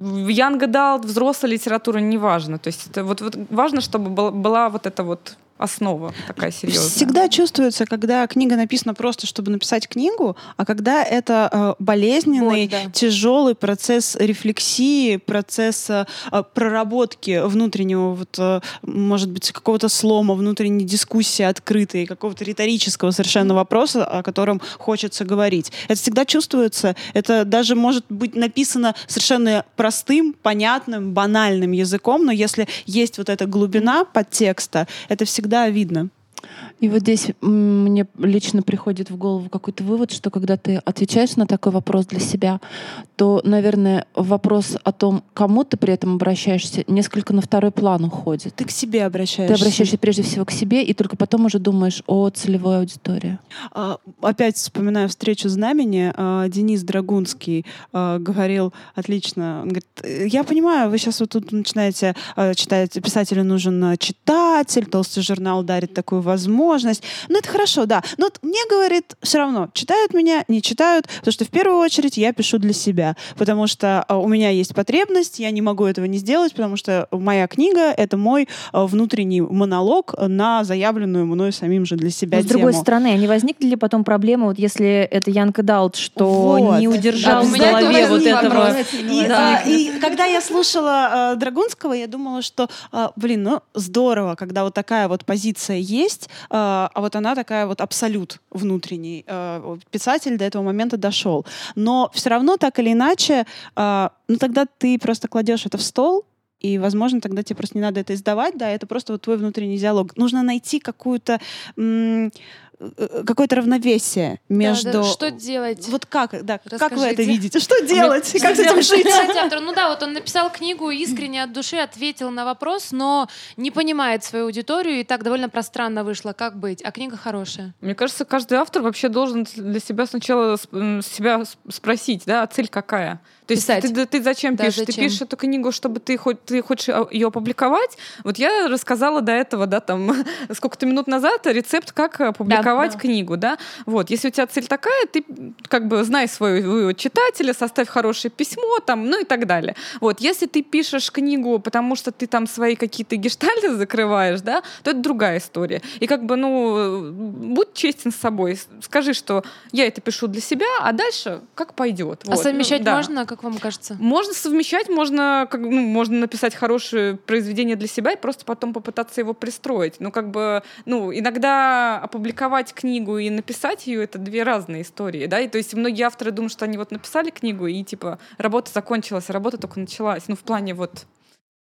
Young Adult, взрослая литература, неважно. То есть это вот, вот важно, чтобы была, была вот эта вот основа такая серьезная. Всегда чувствуется, когда книга написана просто, чтобы написать книгу, а когда это э, болезненный, Вот, да. тяжелый процесс рефлексии, процесс э, э, проработки внутреннего, вот, э, может быть, какого-то слома, внутренней дискуссии открытой, какого-то риторического совершенно вопроса, о котором хочется говорить. Это всегда чувствуется. Это даже может быть написано совершенно простым, понятным, банальным языком, но если есть вот эта глубина подтекста, это всегда видно. И вот здесь мне лично приходит в голову какой-то вывод, что когда ты отвечаешь на такой вопрос для себя, то, наверное, вопрос о том, кому ты при этом обращаешься, несколько на второй план уходит. Ты к себе обращаешься. Ты обращаешься прежде всего к себе, и только потом уже думаешь о целевой аудитории. А, Опять вспоминаю встречу знамени. А, Денис Драгунский а, говорил отлично. Он говорит, «Э, я понимаю, вы сейчас вот тут начинаете читать, писателю нужен читатель, толстый журнал дарит такую возможность. Ну, это хорошо, да. Но вот мне, говорит, все равно, читают меня, не читают, потому что в первую очередь я пишу для себя, потому что а, у меня есть потребность, я не могу этого не сделать, потому что моя книга — это мой а, внутренний монолог на заявленную мной самим же для себя Но с другой тему. стороны, а не возникли ли потом проблемы, вот если это Young Adult, что Вот. не удержал Да, в голове вот этого... И, Да. а, и когда я слушала э, Драгунского, я думала, что, а, блин, ну здорово, когда вот такая вот позиция есть, а а вот она такая вот абсолют внутренний. Вот писатель до этого момента дошел. Но все равно так или иначе, а, ну тогда ты просто кладешь это в стол, и, возможно, тогда тебе просто не надо это издавать, да, это просто вот твой внутренний диалог. Нужно найти какую-то какое-то равновесие между... Да, да, Что делать? Вот как, да, как вы это Расскажите. видите? Что делать? И как с этим жить? Ну да, вот он написал книгу искренне от души, ответил на вопрос, но не понимает свою аудиторию, и так довольно пространно вышло. Как быть? А книга хорошая. Мне кажется, каждый автор вообще должен для себя сначала себя спросить, да, а цель какая? То есть Писать. ты, да ты зачем Да, пишешь? зачем? Ты пишешь эту книгу, чтобы ты, хоть, ты хочешь ее опубликовать? Вот я рассказала до этого, да, там, сколько-то минут назад рецепт, как опубликовать Да. книгу, да. Вот, если у тебя цель такая, ты как бы знай своего читателя, составь хорошее письмо, там, ну и так далее. Вот, если ты пишешь книгу, потому что ты там свои какие-то гештальты закрываешь, да, то это другая история. И как бы, ну, будь честен с собой, скажи, что я это пишу для себя, а дальше как пойдет. А совмещать да. можно, как вам кажется? Можно совмещать, можно, как, ну, можно написать хорошее произведение для себя и просто потом попытаться его пристроить. Ну, как бы, ну, иногда опубликовать книгу и написать ее это две разные истории, да. И то есть многие авторы думают, что они вот написали книгу и типа работа закончилась, а работа только началась. Ну, в плане вот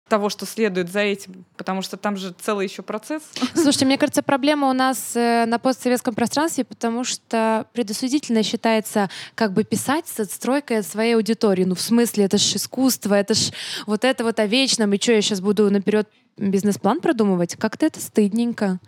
того, что следует за этим, потому что там же целый еще процесс. Слушайте, мне кажется, проблема у нас э, на постсоветском пространстве, потому что предосудительно считается как бы писать с отстройкой от своей аудитории. Ну, в смысле, это ж искусство, это ж вот это вот о вечном, и что, я сейчас буду наперед бизнес-план продумывать? Как-то это стыдненько.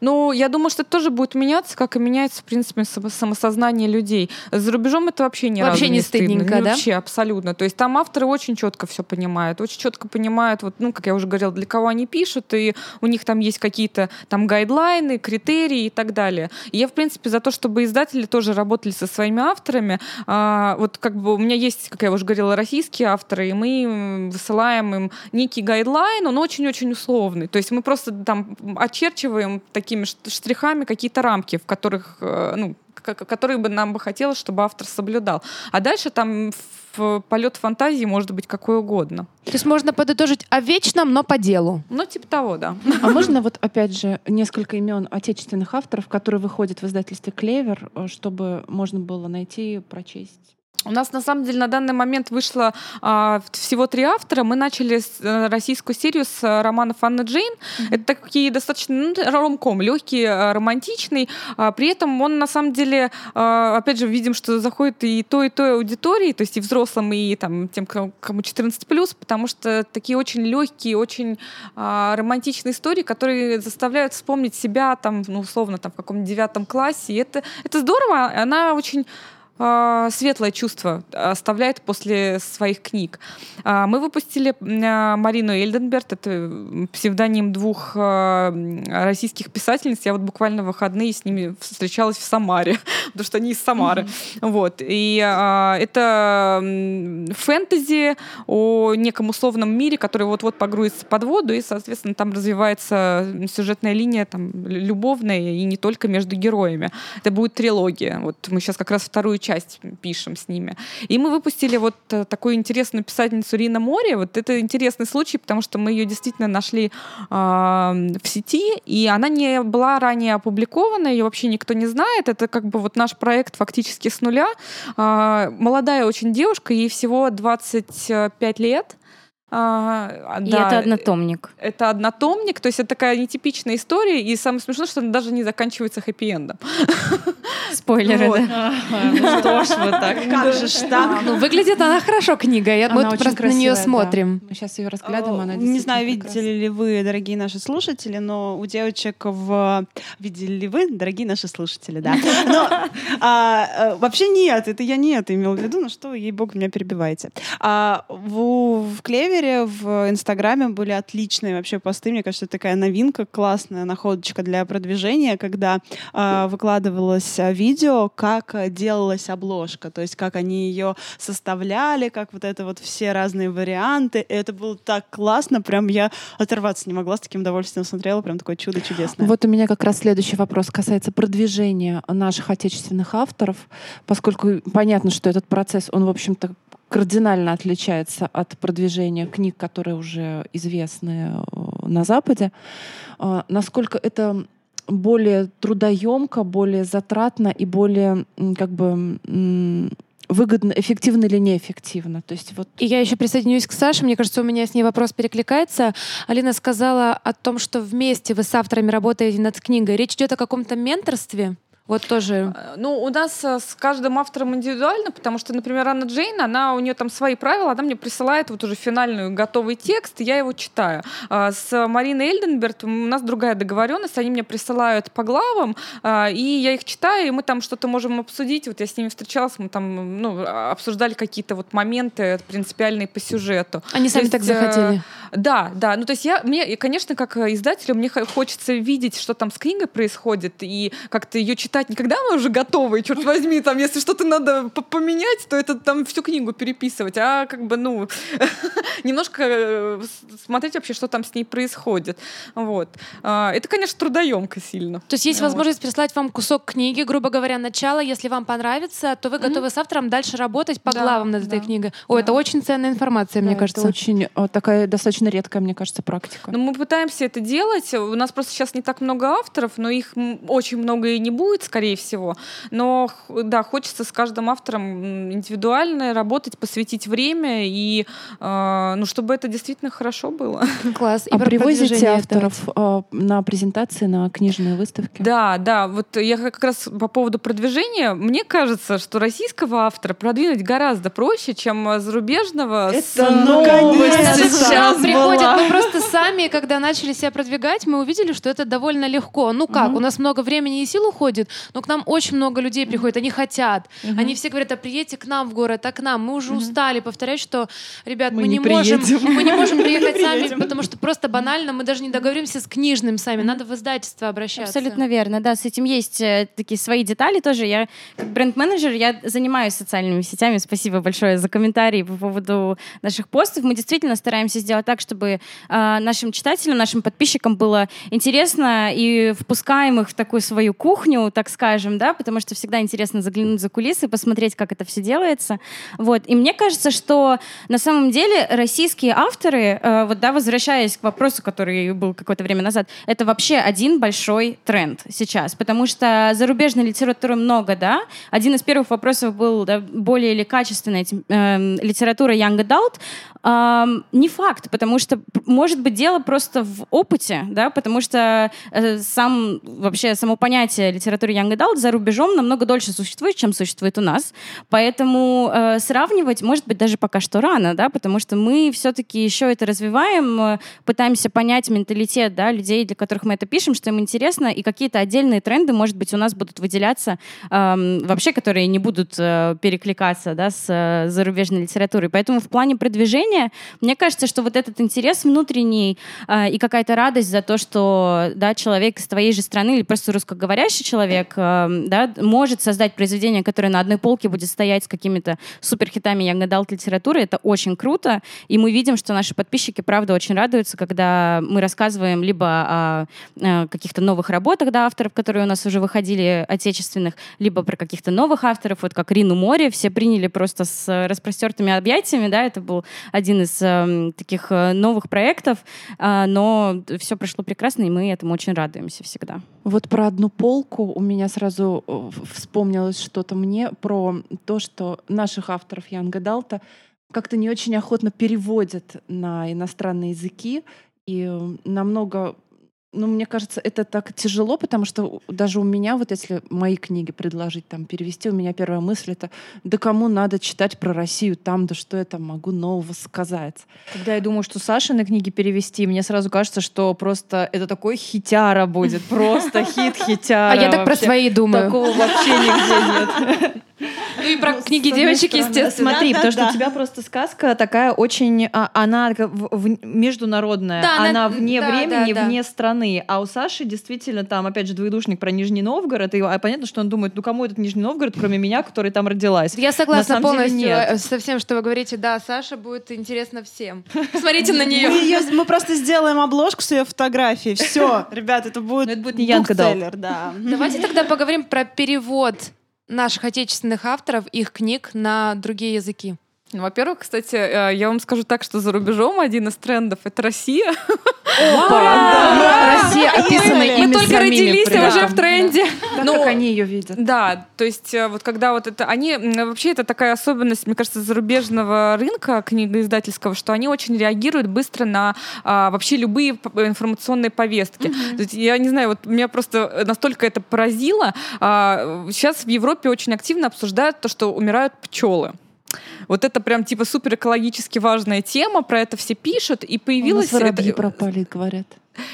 Ну, я думаю, что это тоже будет меняться, как и меняется, в принципе, само- самосознание людей. За рубежом это вообще не Вообще разу не стыдно. стыдненько, Ну, да? Вообще, абсолютно. То есть там авторы очень четко все понимают, очень четко понимают, вот, ну, как я уже говорила, для кого они пишут, и у них там есть какие-то там гайдлайны, критерии и так далее. И я, в принципе, за то, чтобы издатели тоже работали со своими авторами. А, вот как бы у меня есть, как я уже говорила, российские авторы, и мы высылаем им некий гайдлайн, он очень-очень условный. То есть мы просто там очерчиваем такими ш- штрихами какие-то рамки, в которых, э, ну, к- который бы нам бы хотелось, чтобы автор соблюдал. А дальше там в полет фантазии может быть какой угодно. То есть можно подытожить о вечном, но по делу. Ну, типа того, да. А можно вот опять же несколько имен отечественных авторов, которые выходят в издательстве Клевер, э, чтобы можно было найти, прочесть? У нас на самом деле на данный момент вышло а, всего три автора. Мы начали с, э, российскую серию с э, романов Анны Джейн. Это такие достаточно ну, ромком, легкий, э, романтичный. А, при этом он на самом деле, а, опять же, видим, что заходит и той, и той аудитории, то есть и взрослым, и там, тем, кому кому 14+, потому что такие очень легкие, очень а, романтичные истории, которые заставляют вспомнить себя там, ну, условно, там, в каком-нибудь девятом классе. И это, это здорово, она очень а, светлое чувство оставляет после своих книг. А, Мы выпустили а, Марину Эльденберт, это псевдоним двух российских писательниц. Я вот буквально в выходные с ними встречалась в Самаре, потому что они из Самары. Вот. И это фэнтези о неком условном мире, который вот-вот погрузится под воду, и, соответственно, там развивается сюжетная линия там, любовная, и не только между героями. Это будет трилогия. Вот мы сейчас как раз вторую часть пишем с ними. И мы выпустили вот э, такую интересную писательницу Рина Море. Вот это интересный случай, потому что мы ее действительно нашли а, в сети, и она не была ранее опубликована, ее вообще никто не знает. Это как бы вот наш проект фактически с нуля. А, молодая очень девушка, ей всего 25 лет. А, И да, это однотомник. это однотомник, то есть это такая нетипичная история, и самое смешное, что она даже не заканчивается хэппи-эндом. Спойлеры, Вот. да. Ну что ж вы так? Как же ж так? Ну, выглядит она хорошо, книга. Я, мы просто на нее красивая, да. смотрим. Мы сейчас ее разглядываем, она Не знаю, видели ли вы, дорогие наши слушатели, но у девочек в... Видели ли вы, дорогие наши слушатели, да? Но а, э, вообще нет, это я не это имела в виду, ну что, ей-богу, меня перебиваете. А, в, в Клевере, в Инстаграме были отличные вообще посты, мне кажется, это такая новинка, классная находочка для продвижения, когда а, выкладывалось а, видео, как а, делалась обложка, то есть как они ее составляли, как вот это вот все разные варианты. И это было так классно, прям я оторваться не могла, с таким удовольствием смотрела, прям такое чудо чудесное. Вот у меня как раз следующий вопрос касается продвижения наших отечественных авторов, поскольку понятно, что этот процесс, он, в общем-то, кардинально отличается от продвижения книг, которые уже известны э, на Западе. А, Насколько это более трудоемко, более затратно и более как бы выгодно, эффективно или неэффективно. То есть вот И я еще присоединюсь к Саше. Мне кажется, у меня с ней вопрос перекликается. Алина сказала о том, что вместе вы с авторами работаете над книгой. Речь идет о каком-то менторстве? Вот тоже. Э, Ну, у нас э, с каждым автором индивидуально, потому что, например, Анна Джейн, она, у нее там свои правила, она мне присылает вот уже финальный готовый текст, и я его читаю. А С Мариной Эльденберт у нас другая договоренность, они мне присылают по главам, а, и я их читаю, и мы там что-то можем обсудить. Вот я с ними встречалась, мы там ну, обсуждали какие-то вот моменты принципиальные по сюжету. Они сами есть, так э, захотели. Да, да. Ну, то есть я, мне, конечно, как э, издателю, мне хо- хочется видеть, что там с книгой происходит, и как-то ее читать не когда она уже готова, и, черт возьми, там, если что-то надо по- поменять, то это там всю книгу переписывать, а как бы, ну, немножко э, смотреть вообще, что там с ней происходит. Вот. А, Это, конечно, трудоемко сильно. То есть есть Вот. возможность прислать вам кусок книги, грубо говоря, начало. Если вам понравится, то вы готовы с автором дальше работать по Да, главам над этой книгой. О, это очень ценная информация, мне кажется. это очень э, такая достаточно редкая, мне кажется, практика. Но мы пытаемся это делать. У нас просто сейчас не так много авторов, но их очень много и не будет, скорее всего. Но да, хочется с каждым автором индивидуально работать, посвятить время и э, ну, чтобы это действительно хорошо было. Класс. И а привозите авторов э, на презентации, на книжные выставки? Да, да, вот я как раз по поводу продвижения, мне кажется, что российского автора продвинуть гораздо проще, чем зарубежного. с- Это новость Сейчас приходят, мы просто сами, когда начали себя продвигать, мы увидели, что это довольно легко. Ну как, у нас много времени и сил уходит, но к нам очень много людей приходит, они хотят. Они все говорят, а приедьте к нам в город, а к нам. Мы уже устали повторять, что, ребят, мы, не можем мы не можем приехать сами, потому что просто банально мы даже не договоримся с книжным сами. Надо в издательство обращаться. Абсолютно верно, да, с этим есть э, такие свои детали тоже. Я как бренд-менеджер, я занимаюсь социальными сетями. Спасибо большое за комментарии по поводу наших постов. Мы действительно стараемся сделать так, чтобы э, нашим читателям, нашим подписчикам было интересно и впускаем их в такую свою кухню, так скажем, да, потому что всегда интересно заглянуть за кулисы, посмотреть, как это все делается. Вот. И мне кажется, что на самом деле российские авторы, э, вот, да, возвращаясь к вопросу, который был какое-то время назад, это вообще один большой тренд сейчас, потому что зарубежной литературы много, да. Один из первых вопросов был, да, более или качественная эм, литература Young Adult. Ам, не факт, потому что п- может быть дело просто в опыте, да, потому что э, сам вообще само понятие литературы Young Adult за рубежом намного дольше существует, чем существует у нас, поэтому э, сравнивать может быть даже пока что рано, да, потому что мы все-таки еще это развиваем, э, пытаемся понять менталитет, да, людей, для которых мы это пишем, что им интересно, и какие-то отдельные тренды, может быть, у нас будут выделяться эм, вообще, которые не будут э, перекликаться, да, с э, зарубежной литературой. Поэтому в плане продвижения мне кажется, что вот этот интерес внутренний э, и какая-то радость за то, что да, человек из твоей же страны или просто русскоговорящий человек э, да, может создать произведение, которое на одной полке будет стоять с какими-то суперхитами adult литературы, это очень круто. И мы видим, что наши подписчики, правда, очень радуются, когда мы рассказываем либо о, э, каких-то новых работах да, авторов, которые у нас уже выходили, отечественных, либо про каких-то новых авторов, вот как Рину Море, все приняли просто с распростертыми объятиями, да, это был один из эм, таких э, новых проектов, а, но все прошло прекрасно, и мы этому очень радуемся всегда. Вот про одну полку у меня сразу э, вспомнилось что-то мне про то, что наших авторов Янга Далта как-то не очень охотно переводят на иностранные языки. И э, намного, ну, мне кажется, это так тяжело, потому что даже у меня, вот если мои книги предложить там перевести, у меня первая мысль это, да кому надо читать про Россию там, да что я там могу нового сказать. Когда я думаю, что Сашины книги перевести, мне сразу кажется, что просто это такой хитяра будет. Просто хит-хитяра. А я так про свои думаю. Такого вообще нигде нет. Ну и про книги С одной девочек, стороны, естественно. Смотри, Да, потому что да. у тебя просто сказка такая очень, а, она как в- в- международная, Да, она- она вне да, времени, да, да. вне страны. А у Саши действительно там, опять же, двоедушник про Нижний Новгород, и а, понятно, что он думает, ну кому этот Нижний Новгород, кроме меня, который там родилась. Я согласна деле полностью нет. э, со всем, что вы говорите. Да, Саша будет интересно всем. Посмотрите на Мы, нее. мы просто сделаем обложку с ее фотографией. Все, ребят, это будет, Но это будет не Янка Далт. букселлер, да. Давайте тогда поговорим про перевод наших отечественных авторов, их книг на другие языки. Ну, Во-первых, кстати, э, я вам скажу так, что за рубежом один из трендов — это Россия. Россия описана Мы ими Мы только родились, а уже в тренде. Да, Ну, как они ее видят. Да, то есть э, вот когда вот это... Они... Вообще это такая особенность, мне кажется, зарубежного рынка книгоиздательского, что они очень реагируют быстро на а, вообще любые информационные повестки. То есть я не знаю, вот меня просто настолько это поразило. А, Сейчас в Европе очень активно обсуждают то, что умирают пчелы. Вот это прям типа супер экологически важная тема, про это все пишут, и У появилось... нас воробьи это- пропали, говорят.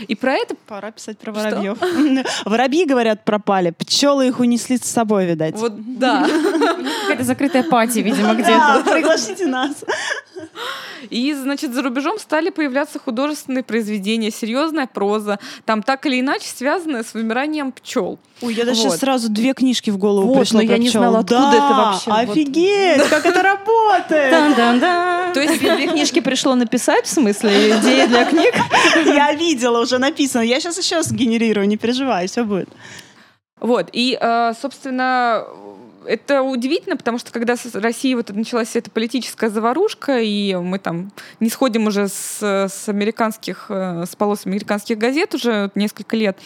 И про это Пора писать про воробьев. Воробьи, говорят, пропали. Пчелы их унесли с собой, видать. вот, да. Какая-то закрытая пати, видимо, Да, где-то. пригласите нас. И, значит, за рубежом стали появляться художественные произведения, серьезная проза, там так или иначе связанная с вымиранием пчел. Ой, я даже Вот. сейчас сразу две книжки в голову Вот, пришло но я про не пчел. знала, откуда Да, это вообще. Вот. Офигеть, как это работает. Дан-дан-дан. То есть Две книжки пришло написать, в смысле, идеи для книг? Я видела, уже написано. Я сейчас еще сгенерирую, не переживай, все будет. Вот, и, э, собственно, это удивительно, потому что когда с Россией вот началась эта политическая заварушка, и мы там не сходим уже с, с американских, э, с полос американских газет уже несколько лет,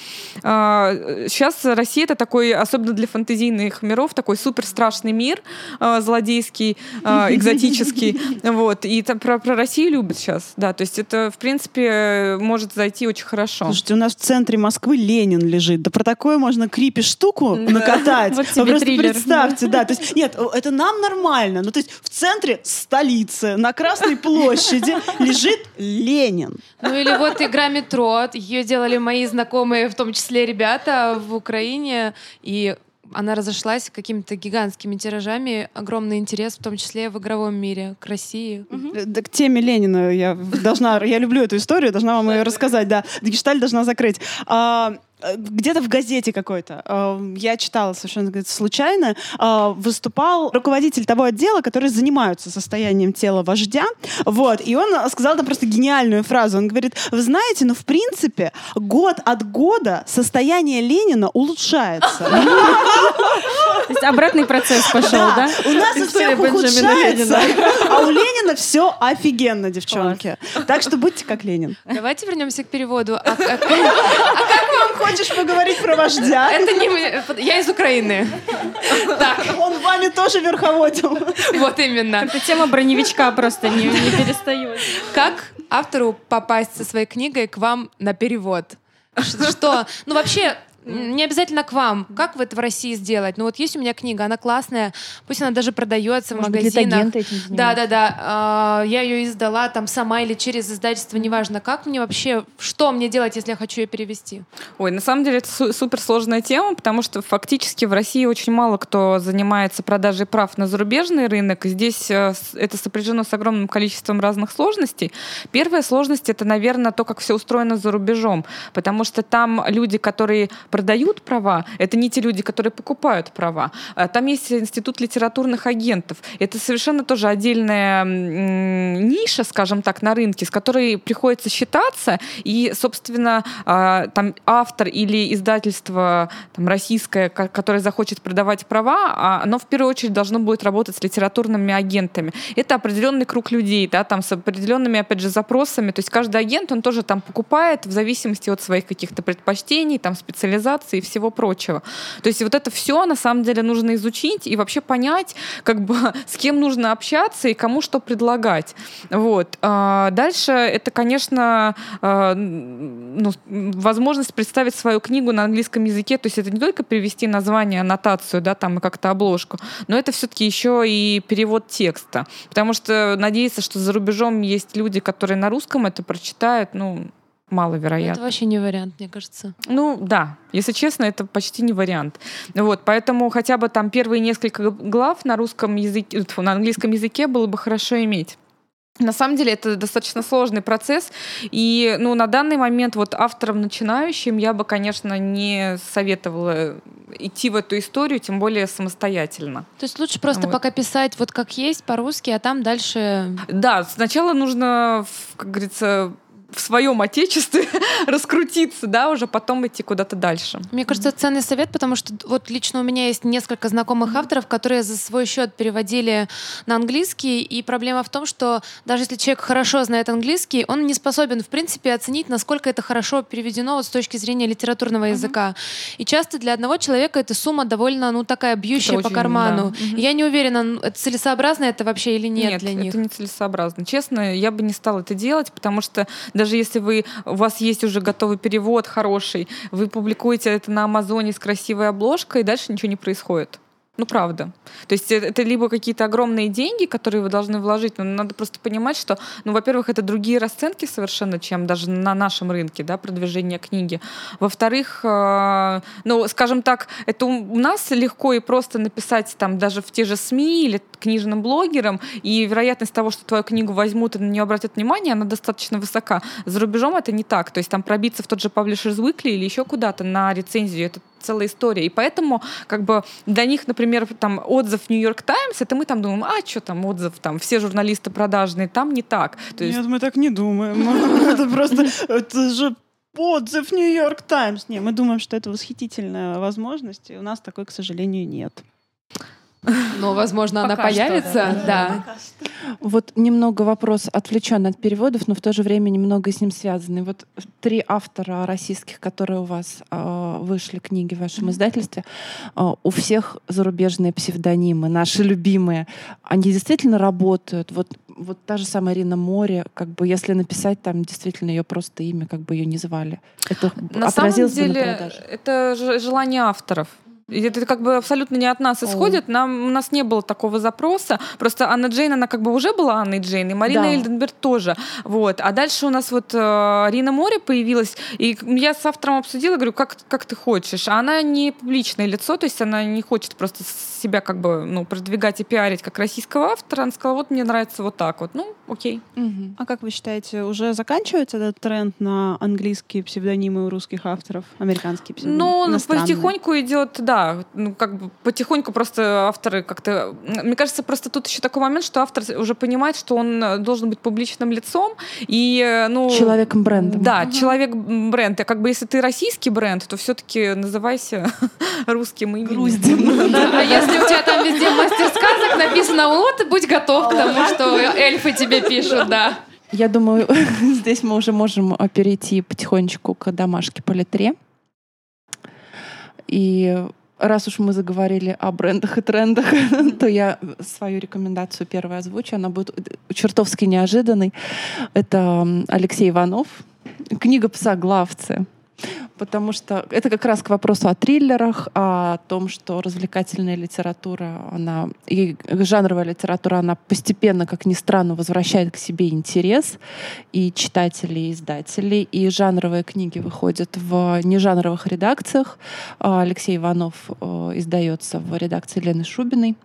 а, сейчас Россия это такой, особенно для фантазийных миров, такой супер страшный мир, э, злодейский, э, экзотический, вот, и там про, про Россию любят сейчас, да, то есть это, в принципе, может зайти очень хорошо. Слушайте, у нас в центре Москвы Ленин лежит. Да про такое можно крипи штуку накатать. Вот тебе триллер. Представьте, да. То есть, нет, это нам нормально. Ну, то есть в центре столицы, на Красной площади лежит Ленин. Ну или вот игра метро. Ее делали мои знакомые, в том числе ребята в Украине. И она разошлась какими-то гигантскими тиражами, огромный интерес, в том числе в игровом мире, к России. Э, да, к теме Ленина я должна, я люблю эту историю, должна вам ее рассказать, да. Гешталь должна закрыть. А, где-то в газете какой-то, э, я читала совершенно говорит, случайно, э, выступал руководитель того отдела, который занимаются состоянием тела вождя, вот, и он сказал там просто гениальную фразу, он говорит, вы знаете, ну, в принципе, год от года состояние Ленина улучшается. То есть обратный процесс пошел, да? У нас у всех ухудшается, а у Ленина все офигенно, девчонки. Так что будьте как Ленин. Давайте вернемся к переводу. А- а- Хочешь поговорить про вождя? Это не мы- я из Украины. Так, Он вами тоже верховодил. вот именно. Эта тема броневичка просто не, не перестает. Как автору попасть со своей книгой к вам на перевод? Что? Ну вообще, не обязательно к вам. Как вот в России сделать? Ну вот есть у меня книга, она классная, пусть она даже продается в Может где-то магазинах. Да, да, да. Я ее издала там сама или через издательство, неважно. Как мне вообще, что мне делать, если я хочу ее перевести? Ой, на самом деле это су- суперсложная тема, потому что фактически в России очень мало кто занимается продажей прав на зарубежный рынок. Здесь э, это сопряжено с огромным количеством разных сложностей. Первая сложность это, наверное, то, как все устроено за рубежом, потому что там люди, которые продают права, это не те люди, которые покупают права. А Там есть институт литературных агентов. Это совершенно тоже отдельная ниша, скажем так, на рынке, с которой приходится считаться. И, собственно, а, там автор или издательство там, российское, ко- которое захочет продавать права, а оно в первую очередь должно будет работать с литературными агентами. Это определенный круг людей, да, там с определенными, опять же, запросами. То есть каждый агент, он тоже там покупает в зависимости от своих каких-то предпочтений, там, специализации и всего прочего. То есть вот это все на самом деле нужно изучить и вообще понять, как бы с кем нужно общаться и кому что предлагать. Вот. А Дальше это, конечно, а, ну, возможность представить свою книгу на английском языке. То есть это не только перевести название, аннотацию, да, там и как-то обложку, но это все-таки еще и перевод текста. Потому что надеяться, что за рубежом есть люди, которые на русском это прочитают, ну, маловероятно. Это вообще не вариант, мне кажется. Ну да, если честно, это почти не вариант. Вот, поэтому хотя бы там первые несколько глав на русском языке, тьфу, на английском языке было бы хорошо иметь. На самом деле это достаточно сложный процесс, и ну, на данный момент вот авторам начинающим я бы, конечно, не советовала идти в эту историю, тем более самостоятельно. То есть лучше просто Вот. пока писать вот как есть по-русски, а там дальше... Да, сначала нужно, как говорится, в своем отечестве раскрутиться, да, уже потом идти куда-то дальше. Мне кажется, это ценный совет, потому что вот лично у меня есть несколько знакомых авторов, которые за свой счет переводили на английский, и проблема в том, что даже если человек хорошо знает английский, он не способен, в принципе, оценить, насколько это хорошо переведено вот с точки зрения литературного языка. И часто для одного человека эта сумма довольно, ну, такая бьющая Это по очень, карману. да. И Я не уверена, это целесообразно это вообще или нет, для них. это нецелесообразно. Честно, я бы не стала это делать, потому что даже если вы, у вас есть уже готовый перевод хороший, вы публикуете это на Амазоне с красивой обложкой, и дальше ничего не происходит. Ну, правда. То есть это либо какие-то огромные деньги, которые вы должны вложить, но надо просто понимать, что, ну, во-первых, это другие расценки совершенно, чем даже на нашем рынке, да, продвижение книги. Во-вторых, э, ну, скажем так, это у нас легко и просто написать там даже в те же СМИ или книжным блогерам, и вероятность того, что твою книгу возьмут и на нее обратят внимание, она достаточно высока. За рубежом это не так. То есть там пробиться в тот же Publishers Weekly или еще куда-то на рецензию, это целая история. И поэтому как бы для них, например, там отзыв Нью-Йорк Таймс, это мы там думаем, а что там отзыв, там все журналисты продажные, там не так. То есть Нет, мы так не думаем. Это просто, это же отзыв Нью-Йорк Таймс. Не, мы думаем, что это восхитительная возможность, и у нас такой, к сожалению, нет. Но, возможно, она Пока что, появится. Да. Вот немного вопрос отвлечен от переводов, но в то же время немного с ним связанный. Вот три автора российских, которые у вас э, вышли книги в вашем издательстве, э, у всех зарубежные псевдонимы, наши любимые. Они действительно работают. Вот, вот та же самая Ирина Море, как бы если написать там действительно ее просто имя, как бы ее не звали. Это на самом отразилось бы на деле продаже. это желание авторов. Это как бы абсолютно не от нас исходит. Нам, у нас не было такого запроса. Просто Анна Джейн, она как бы уже была Анной Джейн, и Марина Да. Эльденберг тоже. Вот. А дальше у нас вот э, Рина Море появилась, и я с автором обсудила, говорю, как, как ты хочешь. А она не публичное лицо, то есть она не хочет просто себя как бы ну, продвигать и пиарить как российского автора. Она сказала, вот мне нравится вот так вот. Ну, окей. Мгм. А как вы считаете, уже заканчивается этот тренд на английские псевдонимы у русских авторов, американские псевдонимы? Ну, потихоньку идет, да, ну, как бы потихоньку просто авторы как-то... Мне кажется, просто тут еще такой момент, что автор уже понимает, что он э, должен быть публичным лицом, и, э, ну... Человеком-брендом. Да, человек-бренд. А как бы если ты российский бренд, то все-таки называйся русским именем. А если у тебя там везде мастер сказок написано, вот, будь готов к тому, что эльфы тебе пишут, да. Я думаю, здесь мы уже можем а, перейти потихонечку к домашке по литре. И раз уж мы заговорили о брендах и трендах, то я свою рекомендацию первую озвучу. Она будет чертовски неожиданной. Это Алексей Иванов. Книга «Псоглавцы». Потому что это как раз к вопросу о триллерах, о том, что развлекательная литература, она и жанровая литература, она постепенно, как ни странно, возвращает к себе интерес и читателей, и издателей. И жанровые книги выходят в нежанровых редакциях. А Алексей Иванов э, издается в редакции Лены Шубиной.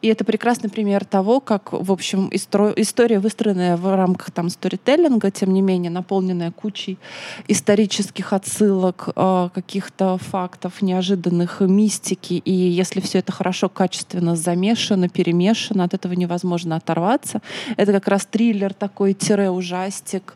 И это прекрасный пример того, как, в общем, истро- история, выстроенная в рамках там сторителлинга, тем не менее, наполненная кучей исторических отсылок, э, каких-то фактов, неожиданных мистики. И если все это хорошо, качественно замешано, перемешано, от этого невозможно оторваться. Это как раз триллер такой, тире-ужастик.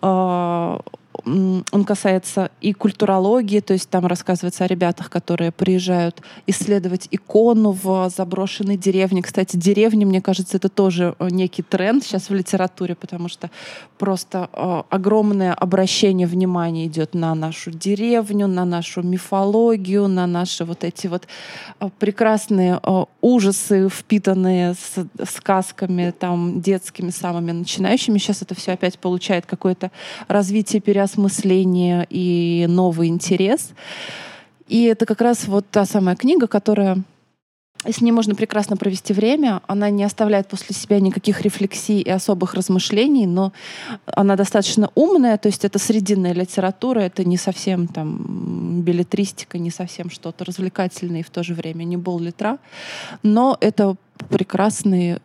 Э, он касается и культурологии, то есть там рассказывается о ребятах, которые приезжают исследовать икону в заброшенной деревне. Кстати, деревни, мне кажется, это тоже э, некий тренд сейчас в литературе, потому что просто э, огромное обращение внимания идет на нашу деревню, на нашу мифологию, на наши вот эти вот э, прекрасные ужасы, впитанные с сказками там детскими самыми начинающими. Сейчас это все опять получает какое-то развитие, переосмысление и новый интерес. И это как раз вот та самая книга, которая с ней можно прекрасно провести время. Она не оставляет после себя никаких рефлексий и особых размышлений, но она достаточно умная, то есть это срединная литература, это не совсем там билетристика, не совсем что-то развлекательное и в то же время не бол литра, но это прекрасный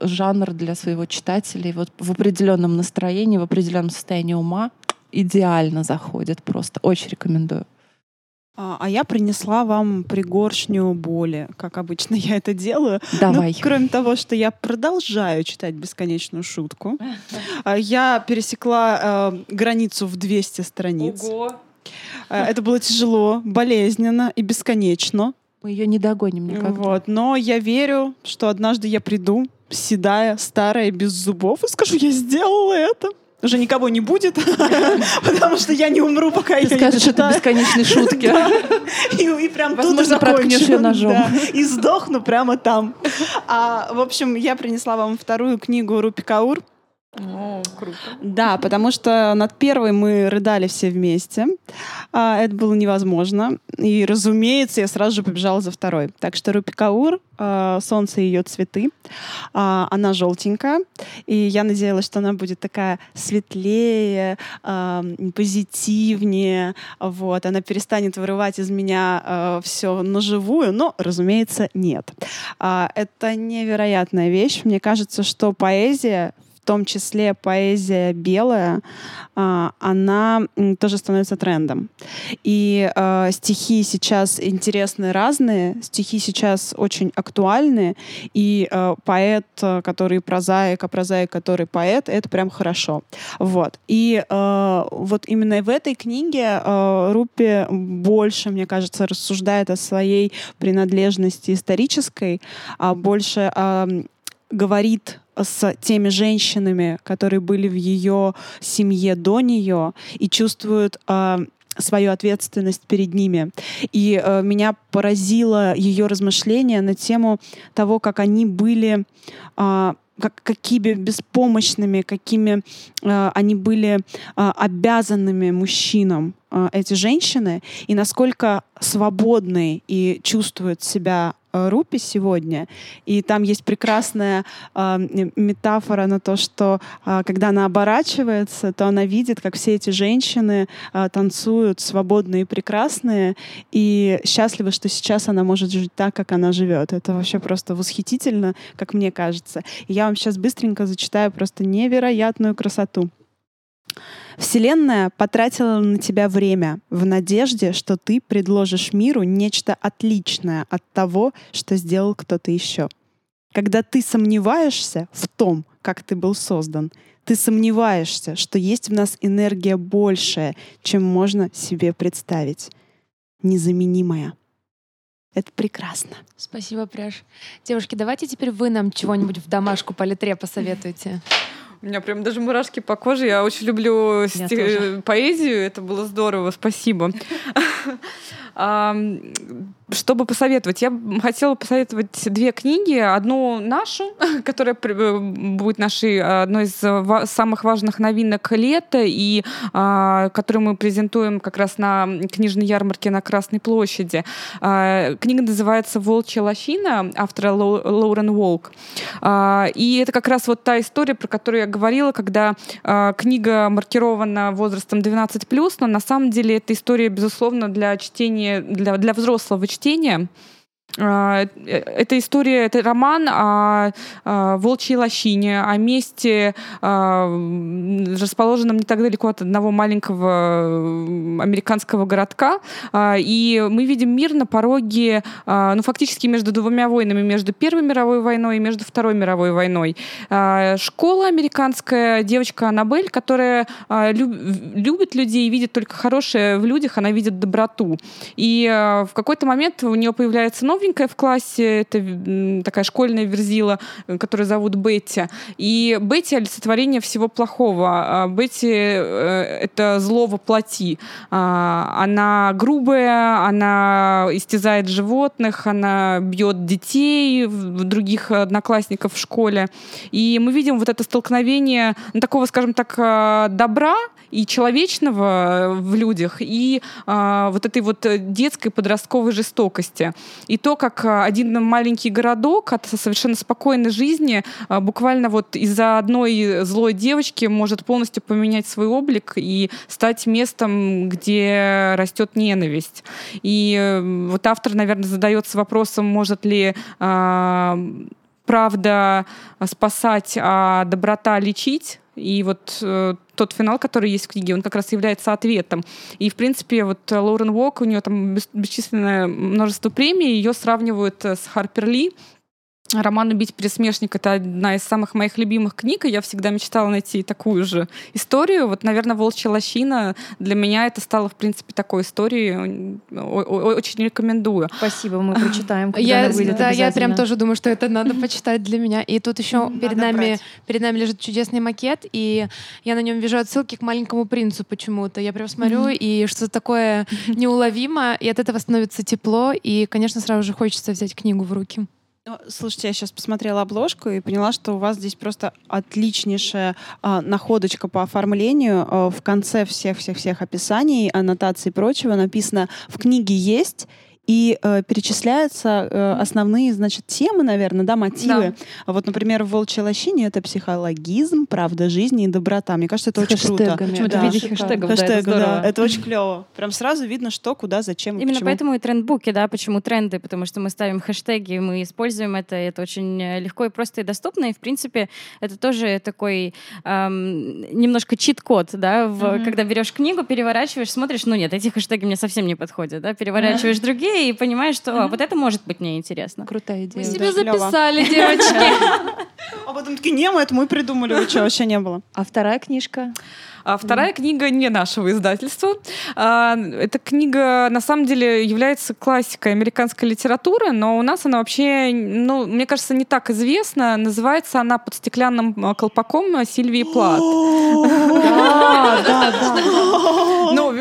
жанр для своего читателя. И вот в определенном настроении, в определенном состоянии ума идеально заходит просто. Очень рекомендую. А, а я принесла вам пригоршню боли, как обычно я это делаю. Давай. Ну, кроме того, что я продолжаю читать бесконечную шутку, а, я пересекла э, границу в 200 страниц. Э, Это было тяжело, болезненно и бесконечно. Мы ее не догоним никогда. Вот. Но я верю, что однажды я приду, седая, старая, без зубов, и скажу, я сделала это. Уже никого не будет, потому что я не умру, пока я не скажешь это дочитаю. бесконечной шутки. И, прям тут Возможно, проткнешь ножом. И сдохну прямо там. А, в общем, я принесла вам вторую книгу Рупи Каур. О, круто. Да, потому что над первой мы рыдали все вместе. А, это было невозможно. И, разумеется, я сразу же побежала за второй. Так что Рупи Каур, а, «Солнце и ее цветы». А, она желтенькая. И я надеялась, что она будет такая светлее, позитивнее. Вот. Она перестанет вырывать из меня все на живую. Но, разумеется, нет. Это невероятная вещь. Мне кажется, что поэзия том числе поэзия белая, а, она тоже становится трендом. И а, стихи сейчас интересные разные, стихи сейчас очень актуальны, и а, поэт, который прозаик, а прозаик, который поэт, это прям хорошо. Вот. И вот именно в этой книге Рупи больше, мне кажется, рассуждает о своей принадлежности исторической, а больше говорит с теми женщинами, которые были в ее семье до нее и чувствуют а, свою ответственность перед ними. И э, меня поразило ее размышление на тему того, как они были а, как, какими беспомощными, какими э, они были э, обязанными мужчинам. Э, эти женщины и насколько свободны и чувствуют себя э, Рупи сегодня. И там есть прекрасная э, метафора на то, что э, когда она оборачивается, то она видит, как все эти женщины э, танцуют свободные и прекрасные, и счастливы, что сейчас она может жить так, как она живет. Это вообще просто восхитительно, как мне кажется. И я вам сейчас быстренько зачитаю просто невероятную красоту. Вселенная потратила на тебя время в надежде, что ты предложишь миру нечто отличное от того, что сделал кто-то еще. Когда ты сомневаешься в том, как ты был создан, ты сомневаешься, что есть в нас энергия большая, чем можно себе представить. Незаменимая. Это прекрасно. Спасибо, Пряж. Девушки, давайте теперь вы нам чего-нибудь в домашку по литре посоветуете. У меня прям даже мурашки по коже. Я очень люблю стих... поэзию. Это было здорово. Спасибо. Чтобы посоветовать, я хотела посоветовать две книги. Одну нашу, которая э, будет нашей одной из самых важных новинок лета, и а, которую мы презентуем как раз на книжной ярмарке на Красной площади. А, книга называется «Волчья лощина» автора Лоурен Волк. А, и это как раз вот та история, про которую я говорила, когда книга маркирована возрастом 12+, но на самом деле эта история, безусловно, для чтения, для, для взрослого чтения. А, э, это история, это роман о, о волчьей лощине, о месте, о, расположенном не так далеко от одного маленького американского городка. А, и мы видим мир на пороге, а, ну, фактически между двумя войнами, между Первой мировой войной и между Второй мировой войной. Школа американская, девочка Аннабель, которая любит людей и видит только хорошее в людях, она видит доброту. И в какой-то момент у нее появляется новый новенькая в классе, это такая школьная верзила, э, которую зовут Бетти. И Бетти — олицетворение всего плохого. А Бетти э, — это зло воплоти. А, она грубая, она истязает животных, она бьет детей, других одноклассников в школе. И мы видим вот это столкновение ну, такого, скажем так, а, добра и человечного в людях, и вот этой вот детской подростковой жестокости. И то, как а, один маленький городок от совершенно спокойной жизни а, буквально вот из-за одной злой девочки может полностью поменять свой облик и стать местом, где растет ненависть. И э, вот автор, наверное, задается вопросом, может ли э, правда спасать, а доброта лечить. И вот э, тот финал, который есть в книге, он как раз является ответом. И, в принципе, вот Лоурен Уок, у нее там бесчисленное множество премий, ее сравнивают с Харпер Ли, Роман «Убить пересмешник» — это одна из самых моих любимых книг, и я всегда мечтала найти такую же историю. Вот, наверное, «Волчья лощина» для меня это стало, в принципе, такой историей. Очень рекомендую. Спасибо, мы прочитаем, когда я, она выйдет Да, я прям тоже думаю, что это надо почитать для меня. И тут еще перед нами, перед нами лежит чудесный макет, и я на нем вижу отсылки к «Маленькому принцу» почему-то. Я прям смотрю, и что-то такое неуловимо, и от этого становится тепло, и, конечно, сразу же хочется взять книгу в руки. Слушайте, я сейчас посмотрела обложку и поняла, что у вас здесь просто отличнейшая а, находочка по оформлению. А, в конце всех-всех-всех описаний, аннотаций и прочего написано «в книге есть», и э, перечисляются э, основные, значит, темы, наверное, да, мотивы. Да. Вот, например, в «Волчьей лощине» это психологизм, правда жизни и доброта. Мне кажется, это С очень круто. Почему да. в виде хэштегов, Хэштег, да, это, да, это очень клево. Прям сразу видно, что, куда, зачем Именно почему. поэтому и трендбуки, да, почему тренды, потому что мы ставим хэштеги, мы используем это, и это очень э, легко и просто и доступно, и, в принципе, это тоже такой эм, немножко чит-код, да, в, mm-hmm. когда берешь книгу, переворачиваешь, смотришь, ну нет, эти хэштеги мне совсем не подходят, да, переворачиваешь mm-hmm. другие, и понимаешь, что mm-hmm. вот это может быть мне интересно. Крутая идея. Мы себе записали, девочки. А потом такие, не, мы это мы придумали, вы что, вообще не было. А вторая книжка? А вторая mm. книга не нашего издательства. А, эта книга, на самом деле, является классикой американской литературы, но у нас она вообще, ну, мне кажется, не так известна. Называется она «Под стеклянным а, колпаком» Сильвии Плат. Да, да, да. Ну,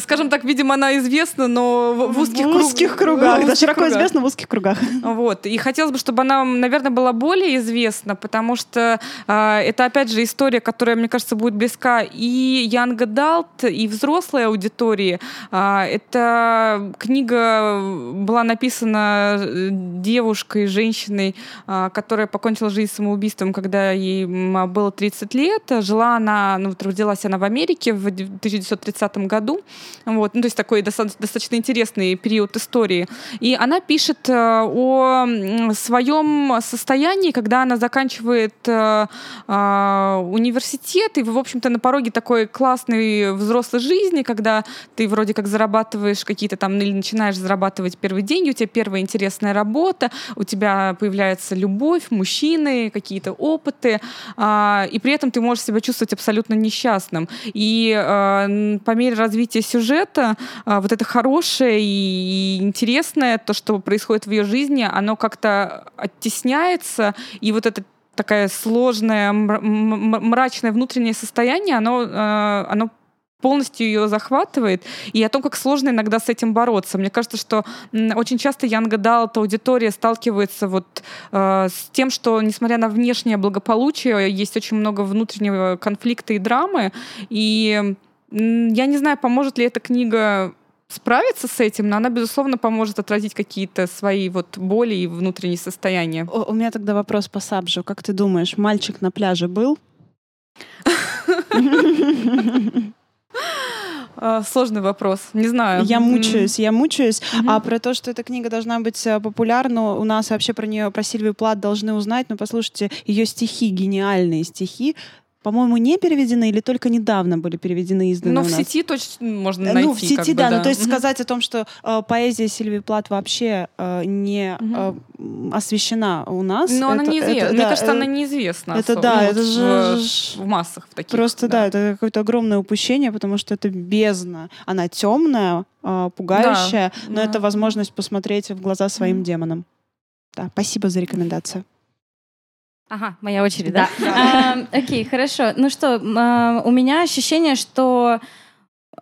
скажем так, видимо, она известна, но в узких, в узких кругах. Да, широко известна в узких кругах. Вот. И хотелось бы, чтобы она, наверное, была более известна, потому что это, опять же, история, которая, мне кажется, будет близка и Young Adult, и взрослой аудитории. А, эта книга была написана э, девушкой, женщиной, а, которая покончила жизнь самоубийством, когда ей было 30 лет. Жила она, ну, родилась она в Америке в 1930 году. Вот. Ну, то есть такой достаточно интересный период истории. И она пишет э, о своем состоянии, когда она заканчивает э, университет, и, в общем-то, на пороге такой классной взрослой жизни, когда ты вроде как зарабатываешь какие-то там, или начинаешь зарабатывать первый день, у тебя первая интересная работа, у тебя появляется любовь, мужчины, какие-то опыты, а, и при этом ты можешь себя чувствовать абсолютно несчастным. И а, по мере развития сюжета вот это хорошее и интересное, то, что происходит в ее жизни, оно как-то оттесняется, и вот это такая сложная, мрачное внутреннее состояние, оно, э, оно полностью ее захватывает, и о том, как сложно иногда с этим бороться. Мне кажется, что очень часто Young Adult аудитория сталкивается вот э, с тем, что, несмотря на внешнее благополучие, есть очень много внутреннего конфликта и драмы, и я не знаю, поможет ли эта книга справиться с этим, но она, безусловно, поможет отразить какие-то свои вот боли и внутренние состояния. У, у меня тогда вопрос по Сабжу. Как ты думаешь, мальчик на пляже был? А, сложный вопрос. Не знаю. Я мучаюсь, я мучаюсь. Mm-hmm. А про то, что эта книга должна быть э, популярна, у нас вообще про нее, про Сильвию Плат должны узнать. Но послушайте, ее стихи, гениальные стихи, по-моему, не переведены или только недавно были переведены изданы Но у в сети точно можно найти. Ну, в сети, как бы, да. да. Ну, то есть угу. сказать о том, что э, поэзия Сильвии Плат вообще э, не угу. э, освещена у нас. Но это, она неизвестна. Это, Мне да, кажется, э, она неизвестна. Это особо. да, ну, это же... В, в массах в таких. Просто да, да это какое-то огромное упущение, потому что это бездна. Она темная, э, пугающая, Да, но да. это возможность посмотреть в глаза своим Мгм. демонам. Да, спасибо за рекомендацию. Ага, моя очередь, да? А, Окей, хорошо. Ну что, а, у меня ощущение, что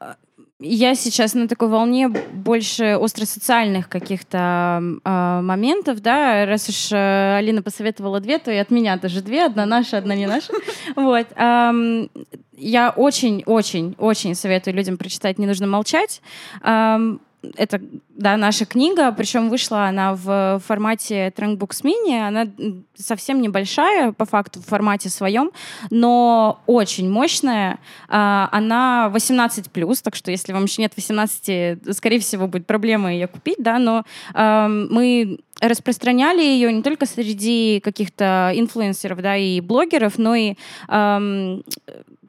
а, я сейчас на такой волне больше остросоциальных каких-то а, моментов, да, раз уж э, Алина посоветовала две, то и от меня тоже две, одна наша, одна не наша. Вот. ам, Я очень-очень-очень советую людям прочитать «Не нужно молчать». Ам, это, да, наша книга, причем вышла она в формате Trankbooks Mini, она совсем небольшая, по факту, в формате своем, но очень мощная. А, Она 18+, так что если вам еще нет 18, скорее всего, будет проблема ее купить, да, но мы распространяли ее не только среди каких-то инфлюенсеров, да, и блогеров, но и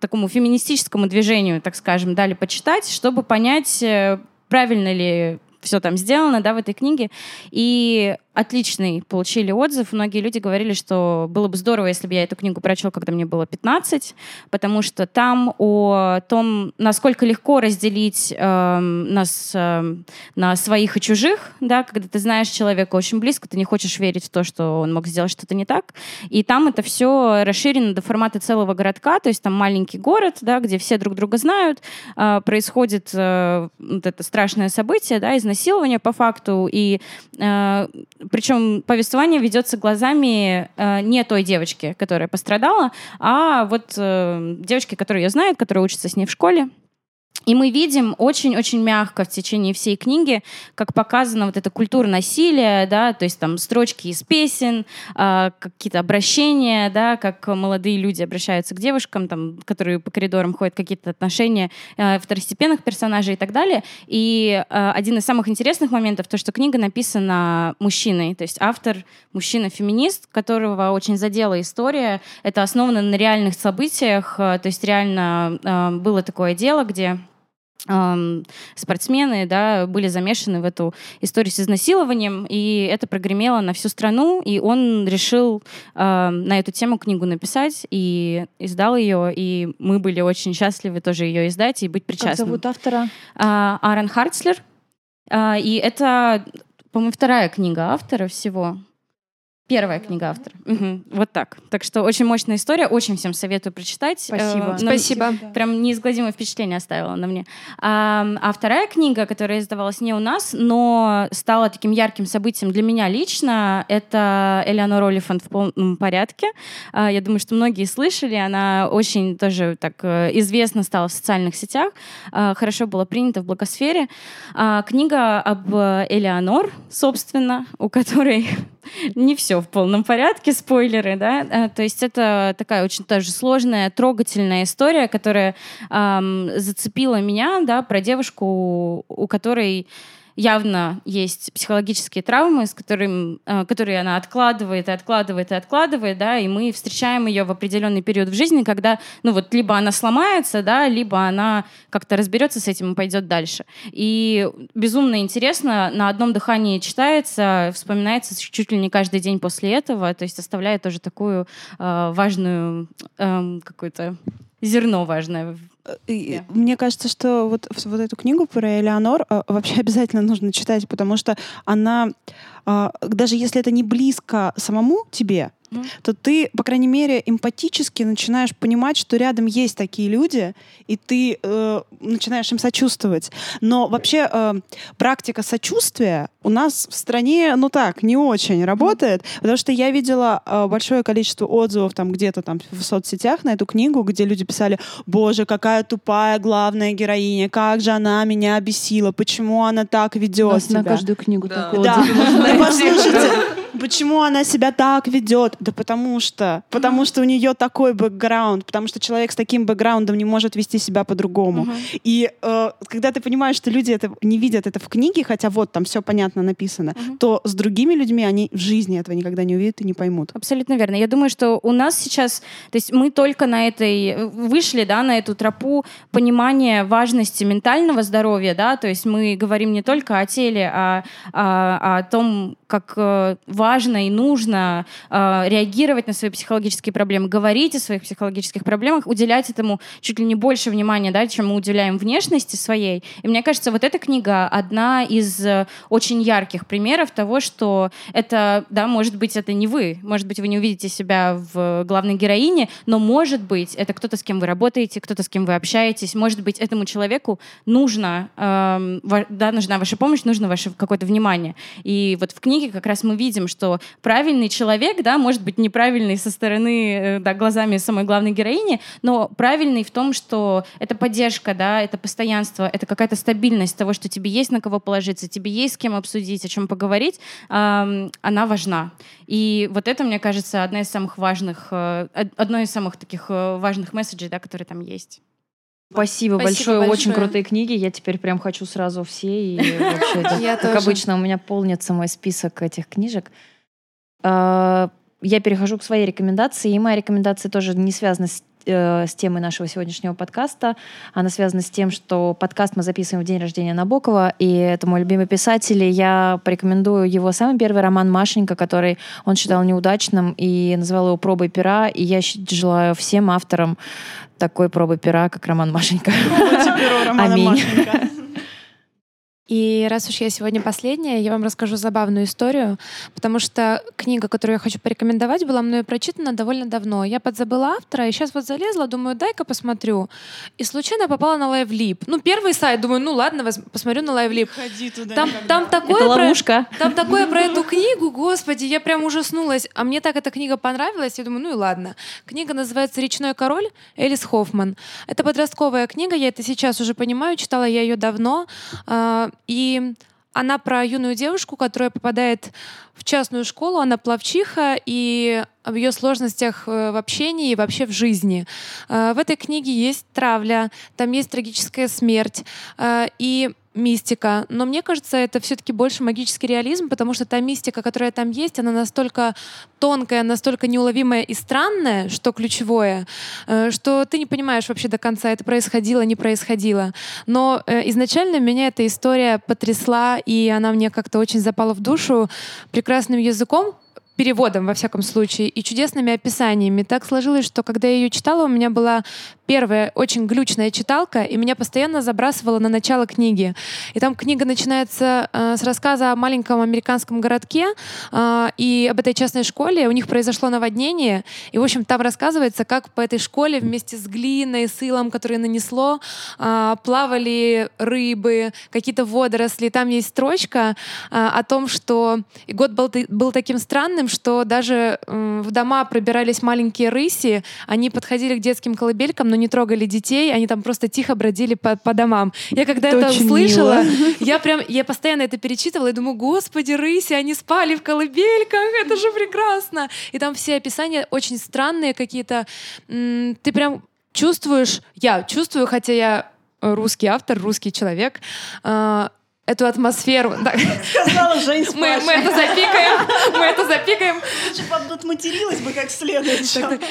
такому феминистическому движению, так скажем, дали почитать, чтобы понять, э, правильно ли все там сделано, да, в этой книге. И отличный получили отзыв. Многие люди говорили, что было бы здорово, если бы я эту книгу прочел, когда мне было 15, потому что там о том, насколько легко разделить эм, нас эм, на своих и чужих, да, когда ты знаешь человека очень близко, ты не хочешь верить в то, что он мог сделать что-то не так. И там это все расширено до формата целого городка, то есть там маленький город, да, где все друг друга знают, э, происходит э, вот это страшное событие, да, изнасилование по факту, и э, причем повествование ведется глазами э, не той девочки, которая пострадала, а вот э, девочки, которую ее знают, которая учится с ней в школе. И мы видим очень-очень мягко в течение всей книги, как показана вот эта культура насилия, да, то есть там строчки из песен, э, какие-то обращения, да, как молодые люди обращаются к девушкам, там, которые по коридорам ходят, какие-то отношения э, второстепенных персонажей и так далее. И э, один из самых интересных моментов, то, что книга написана мужчиной, то есть автор мужчина-феминист, которого очень задела история. Это основано на реальных событиях, э, то есть реально э, было такое дело, где спортсмены да, были замешаны в эту историю с изнасилованием, и это прогремело на всю страну, и он решил э, на эту тему книгу написать и издал ее, и мы были очень счастливы тоже ее издать и быть Как причастными. зовут автора? А, Аарон Харцлер. А, И это, по-моему, вторая книга автора всего. Первая книга автора. Мгм. Вот так. Так что очень мощная история, очень всем советую прочитать. Спасибо. Э, Спасибо. Прям неизгладимое впечатление оставила на мне. А, а вторая книга, которая издавалась не у нас, но стала таким ярким событием для меня лично, это Элеонор Олифант в полном порядке. А, я думаю, что многие слышали. Она очень тоже так э, известна стала в социальных сетях. А, хорошо была принята в благосфере. А, книга об э, Элеонор, собственно, у которой не все в полном порядке, спойлеры, да. А, То есть это такая очень тоже сложная, трогательная история, которая ам, зацепила меня, да, про девушку, у которой явно есть психологические травмы, с которым, э, которые она откладывает и откладывает и откладывает, да, и мы встречаем ее в определенный период в жизни, когда, ну вот, либо она сломается, да, либо она как-то разберется с этим и пойдет дальше. И безумно интересно, на одном дыхании читается, вспоминается чуть ли не каждый день после этого, то есть оставляет тоже такую э, важную эм, какую-то зерно важное. И Мне кажется, что вот, вот эту книгу про Элеонор э, вообще обязательно нужно читать, потому что она, э, даже если это не близко самому тебе, То ты, по крайней мере, эмпатически начинаешь понимать, что рядом есть такие люди, и ты э, начинаешь им сочувствовать. Но вообще э, практика сочувствия у нас в стране, ну так, не очень работает, потому что я видела э, большое количество отзывов там где-то там в соцсетях на эту книгу, где люди писали, боже, какая тупая главная героиня, как же она меня обесила, почему она так ведет себя. на каждую книгу Да. такой Да, отзыв найти. послушайте, почему она себя так ведет? Да потому что, потому что у нее такой бэкграунд, потому что человек с таким бэкграундом не может вести себя по-другому. И э, когда ты понимаешь, что люди это не видят это в книге, хотя вот там все понятно написано, то с другими людьми они в жизни этого никогда не увидят и не поймут. Абсолютно верно. Я думаю, что у нас сейчас, то есть мы только на этой вышли, да, на эту тропу понимания важности ментального здоровья, да, то есть мы говорим не только о теле, а, а- о том, как э, важно и нужно э, реагировать на свои психологические проблемы, говорить о своих психологических проблемах, уделять этому чуть ли не больше внимания, да, чем мы уделяем внешности своей. И мне кажется, вот эта книга одна из э, очень ярких примеров того, что это, да, может быть, это не вы, может быть, вы не увидите себя в главной героине, но может быть, это кто-то, с кем вы работаете, кто-то, с кем вы общаетесь, может быть, этому человеку нужно, ва- да, нужна ваша помощь, нужно ваше какое-то внимание. И вот в книге как раз мы видим, что правильный человек, да, может быть неправильный со стороны, э, да, глазами самой главной героини, но правильный в том, что это поддержка, да, это постоянство, это какая-то стабильность того, что тебе есть на кого положиться, тебе есть с кем обсудить, о чем поговорить, ам, она важна. И вот это, мне кажется, одна из самых важных, э, од- одно из самых таких э, важных месседжей, да, которые там есть. Спасибо, Спасибо большое, очень большое. крутые книги. Я теперь прям хочу сразу все. И вообще, это, как обычно, у меня полнится мой список этих книжек. А, Я перехожу к своей рекомендации, и моя рекомендация тоже не связана с э, с темой нашего сегодняшнего подкаста. Она связана с тем, что подкаст мы записываем в день рождения Набокова, и это мой любимый писатель, и я порекомендую его самый первый роман «Машенька», который он считал неудачным и называл его «Пробой пера», и я желаю всем авторам такой пробы пера, как роман «Машенька». Аминь. И раз уж я сегодня последняя, я вам расскажу забавную историю, потому что книга, которую я хочу порекомендовать, была мною прочитана довольно давно. Я подзабыла автора, и сейчас вот залезла, думаю, дай-ка посмотрю. И случайно попала на LiveLib. Ну, первый сайт, думаю, ну ладно, посмотрю на LiveLib. Ходи туда. Там, там такое Это про- ловушка. Там такое про эту книгу, господи, я прям ужаснулась. А мне так эта книга понравилась, я думаю, ну и ладно. Книга называется «Речной король» Элис Хоффман. Это подростковая книга, я это сейчас уже понимаю, читала я ее давно. И она про юную девушку, которая попадает в частную школу, она плавчиха, и об ее сложностях э, в общении и вообще в жизни. Э, В этой книге есть травля, там есть трагическая смерть э, и мистика. Но мне кажется, это все-таки больше магический реализм, потому что та мистика, которая там есть, она настолько тонкая, настолько неуловимая и странная, что ключевое, э, что ты не понимаешь вообще до конца, это происходило, не происходило. Но э, изначально меня эта история потрясла, и она мне как-то очень запала в душу прекрасным языком, переводом, во всяком случае, и чудесными описаниями. Так сложилось, что когда я ее читала, у меня была первая очень глючная читалка, и меня постоянно забрасывало на начало книги. И там книга начинается э, с рассказа о маленьком американском городке э, и об этой частной школе. У них произошло наводнение, и, в общем, там рассказывается, как по этой школе вместе с глиной, с илом, которое нанесло, э, плавали рыбы, какие-то водоросли. Там есть строчка э, о том, что год был, был таким странным, что даже э, в дома пробирались маленькие рыси, они подходили к детским колыбелькам, но не трогали детей, они там просто тихо бродили по, по домам. Я когда это, это услышала, мило. я прям, я постоянно это перечитывала и думаю, господи, рыси, они спали в колыбельках, это же прекрасно. И там все описания очень странные какие-то. Ты прям чувствуешь, я чувствую, хотя я русский автор, русский человек, а, эту атмосферу. Сказала Жень мы, мы это запикаем, мы это запикаем. Лучше бы тут материлась бы как следует.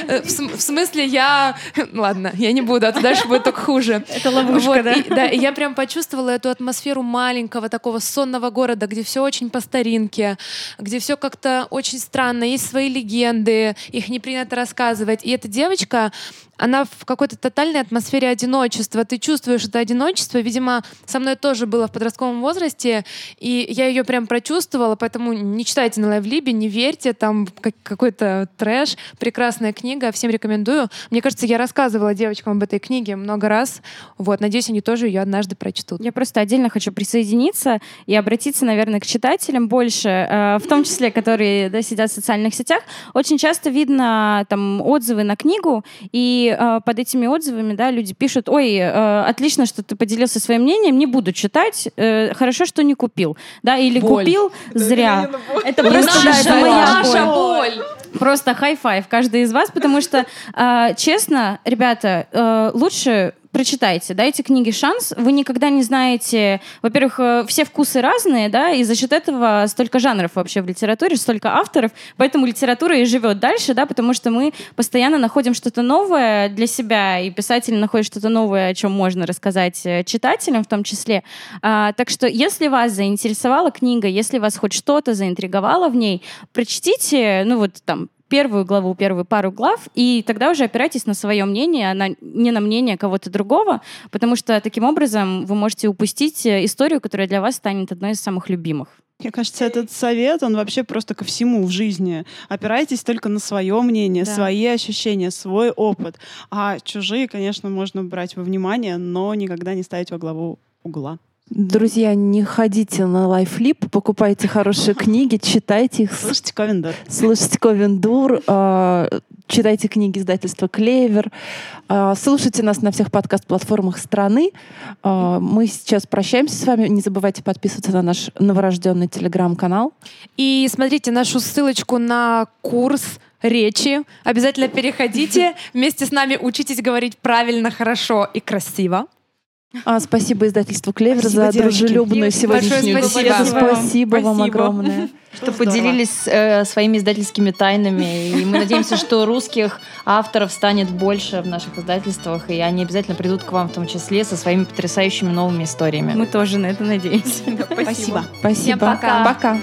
Э, в, в смысле, я... Ладно, я не буду, а то дальше будет только хуже. Это ловушка, вот, да? И, да, и я прям почувствовала эту атмосферу маленького такого сонного города, где все очень по старинке, где все как-то очень странно, есть свои легенды, их не принято рассказывать. И эта девочка, она в какой-то тотальной атмосфере одиночества. Ты чувствуешь это одиночество. Видимо, со мной тоже было в подростковом возрасте, и я ее прям прочувствовала, поэтому не читайте на Лайвлибе, не верьте, там какой-то трэш. Прекрасная книга, всем рекомендую. Мне кажется, я рассказывала девочкам об этой книге много раз. Вот, надеюсь, они тоже ее однажды прочтут. Я просто отдельно хочу присоединиться и обратиться, наверное, к читателям больше, э, в том числе, которые да, сидят в социальных сетях. Очень часто видно там отзывы на книгу, и э, под этими отзывами, да, люди пишут, ой, э, отлично, что ты поделился своим мнением, не буду читать, хорошо, что не купил, да, или боль. купил зря. Это просто наша, моя боль. Просто high five каждый из вас, потому что, э, честно, ребята, э, лучше прочитайте, дайте книге шанс. Вы никогда не знаете, во-первых, э, все вкусы разные, да, и за счет этого столько жанров вообще в литературе, столько авторов, поэтому литература и живет дальше, да, потому что мы постоянно находим что-то новое для себя, и писатель находит что-то новое, о чем можно рассказать э, читателям в том числе. А, так что, если вас заинтересовала книга, если вас хоть что-то заинтриговало в ней, прочтите, ну вот там первую главу, первую пару глав, и тогда уже опирайтесь на свое мнение, а на, не на мнение кого-то другого, потому что таким образом вы можете упустить э, историю, которая для вас станет одной из самых любимых. Мне кажется, этот совет, он вообще просто ко всему в жизни. Опирайтесь только на свое мнение, да. свои ощущения, свой опыт. А чужие, конечно, можно брать во внимание, но никогда не ставить во главу угла. Друзья, не ходите на лайфлип, покупайте хорошие книги, читайте их. Слушайте Ковендур. Слушайте Ковендур, а, читайте книги издательства «Клевер», а, слушайте нас на всех подкаст-платформах страны. А, мы сейчас прощаемся с вами. Не забывайте подписываться на наш новорожденный телеграм-канал. И смотрите нашу ссылочку на курс речи. Обязательно переходите. Вместе с нами учитесь говорить правильно, хорошо и красиво. А, спасибо издательству Клевер спасибо, за девочки. дружелюбную сегодняшнюю спасибо. беседу. Спасибо, спасибо вам огромное. Что поделились э, своими издательскими тайнами. И мы надеемся, что русских авторов станет больше в наших издательствах, и они обязательно придут к вам в том числе со своими потрясающими новыми историями. Мы тоже на это надеемся. Спасибо. Спасибо. Пока. Пока.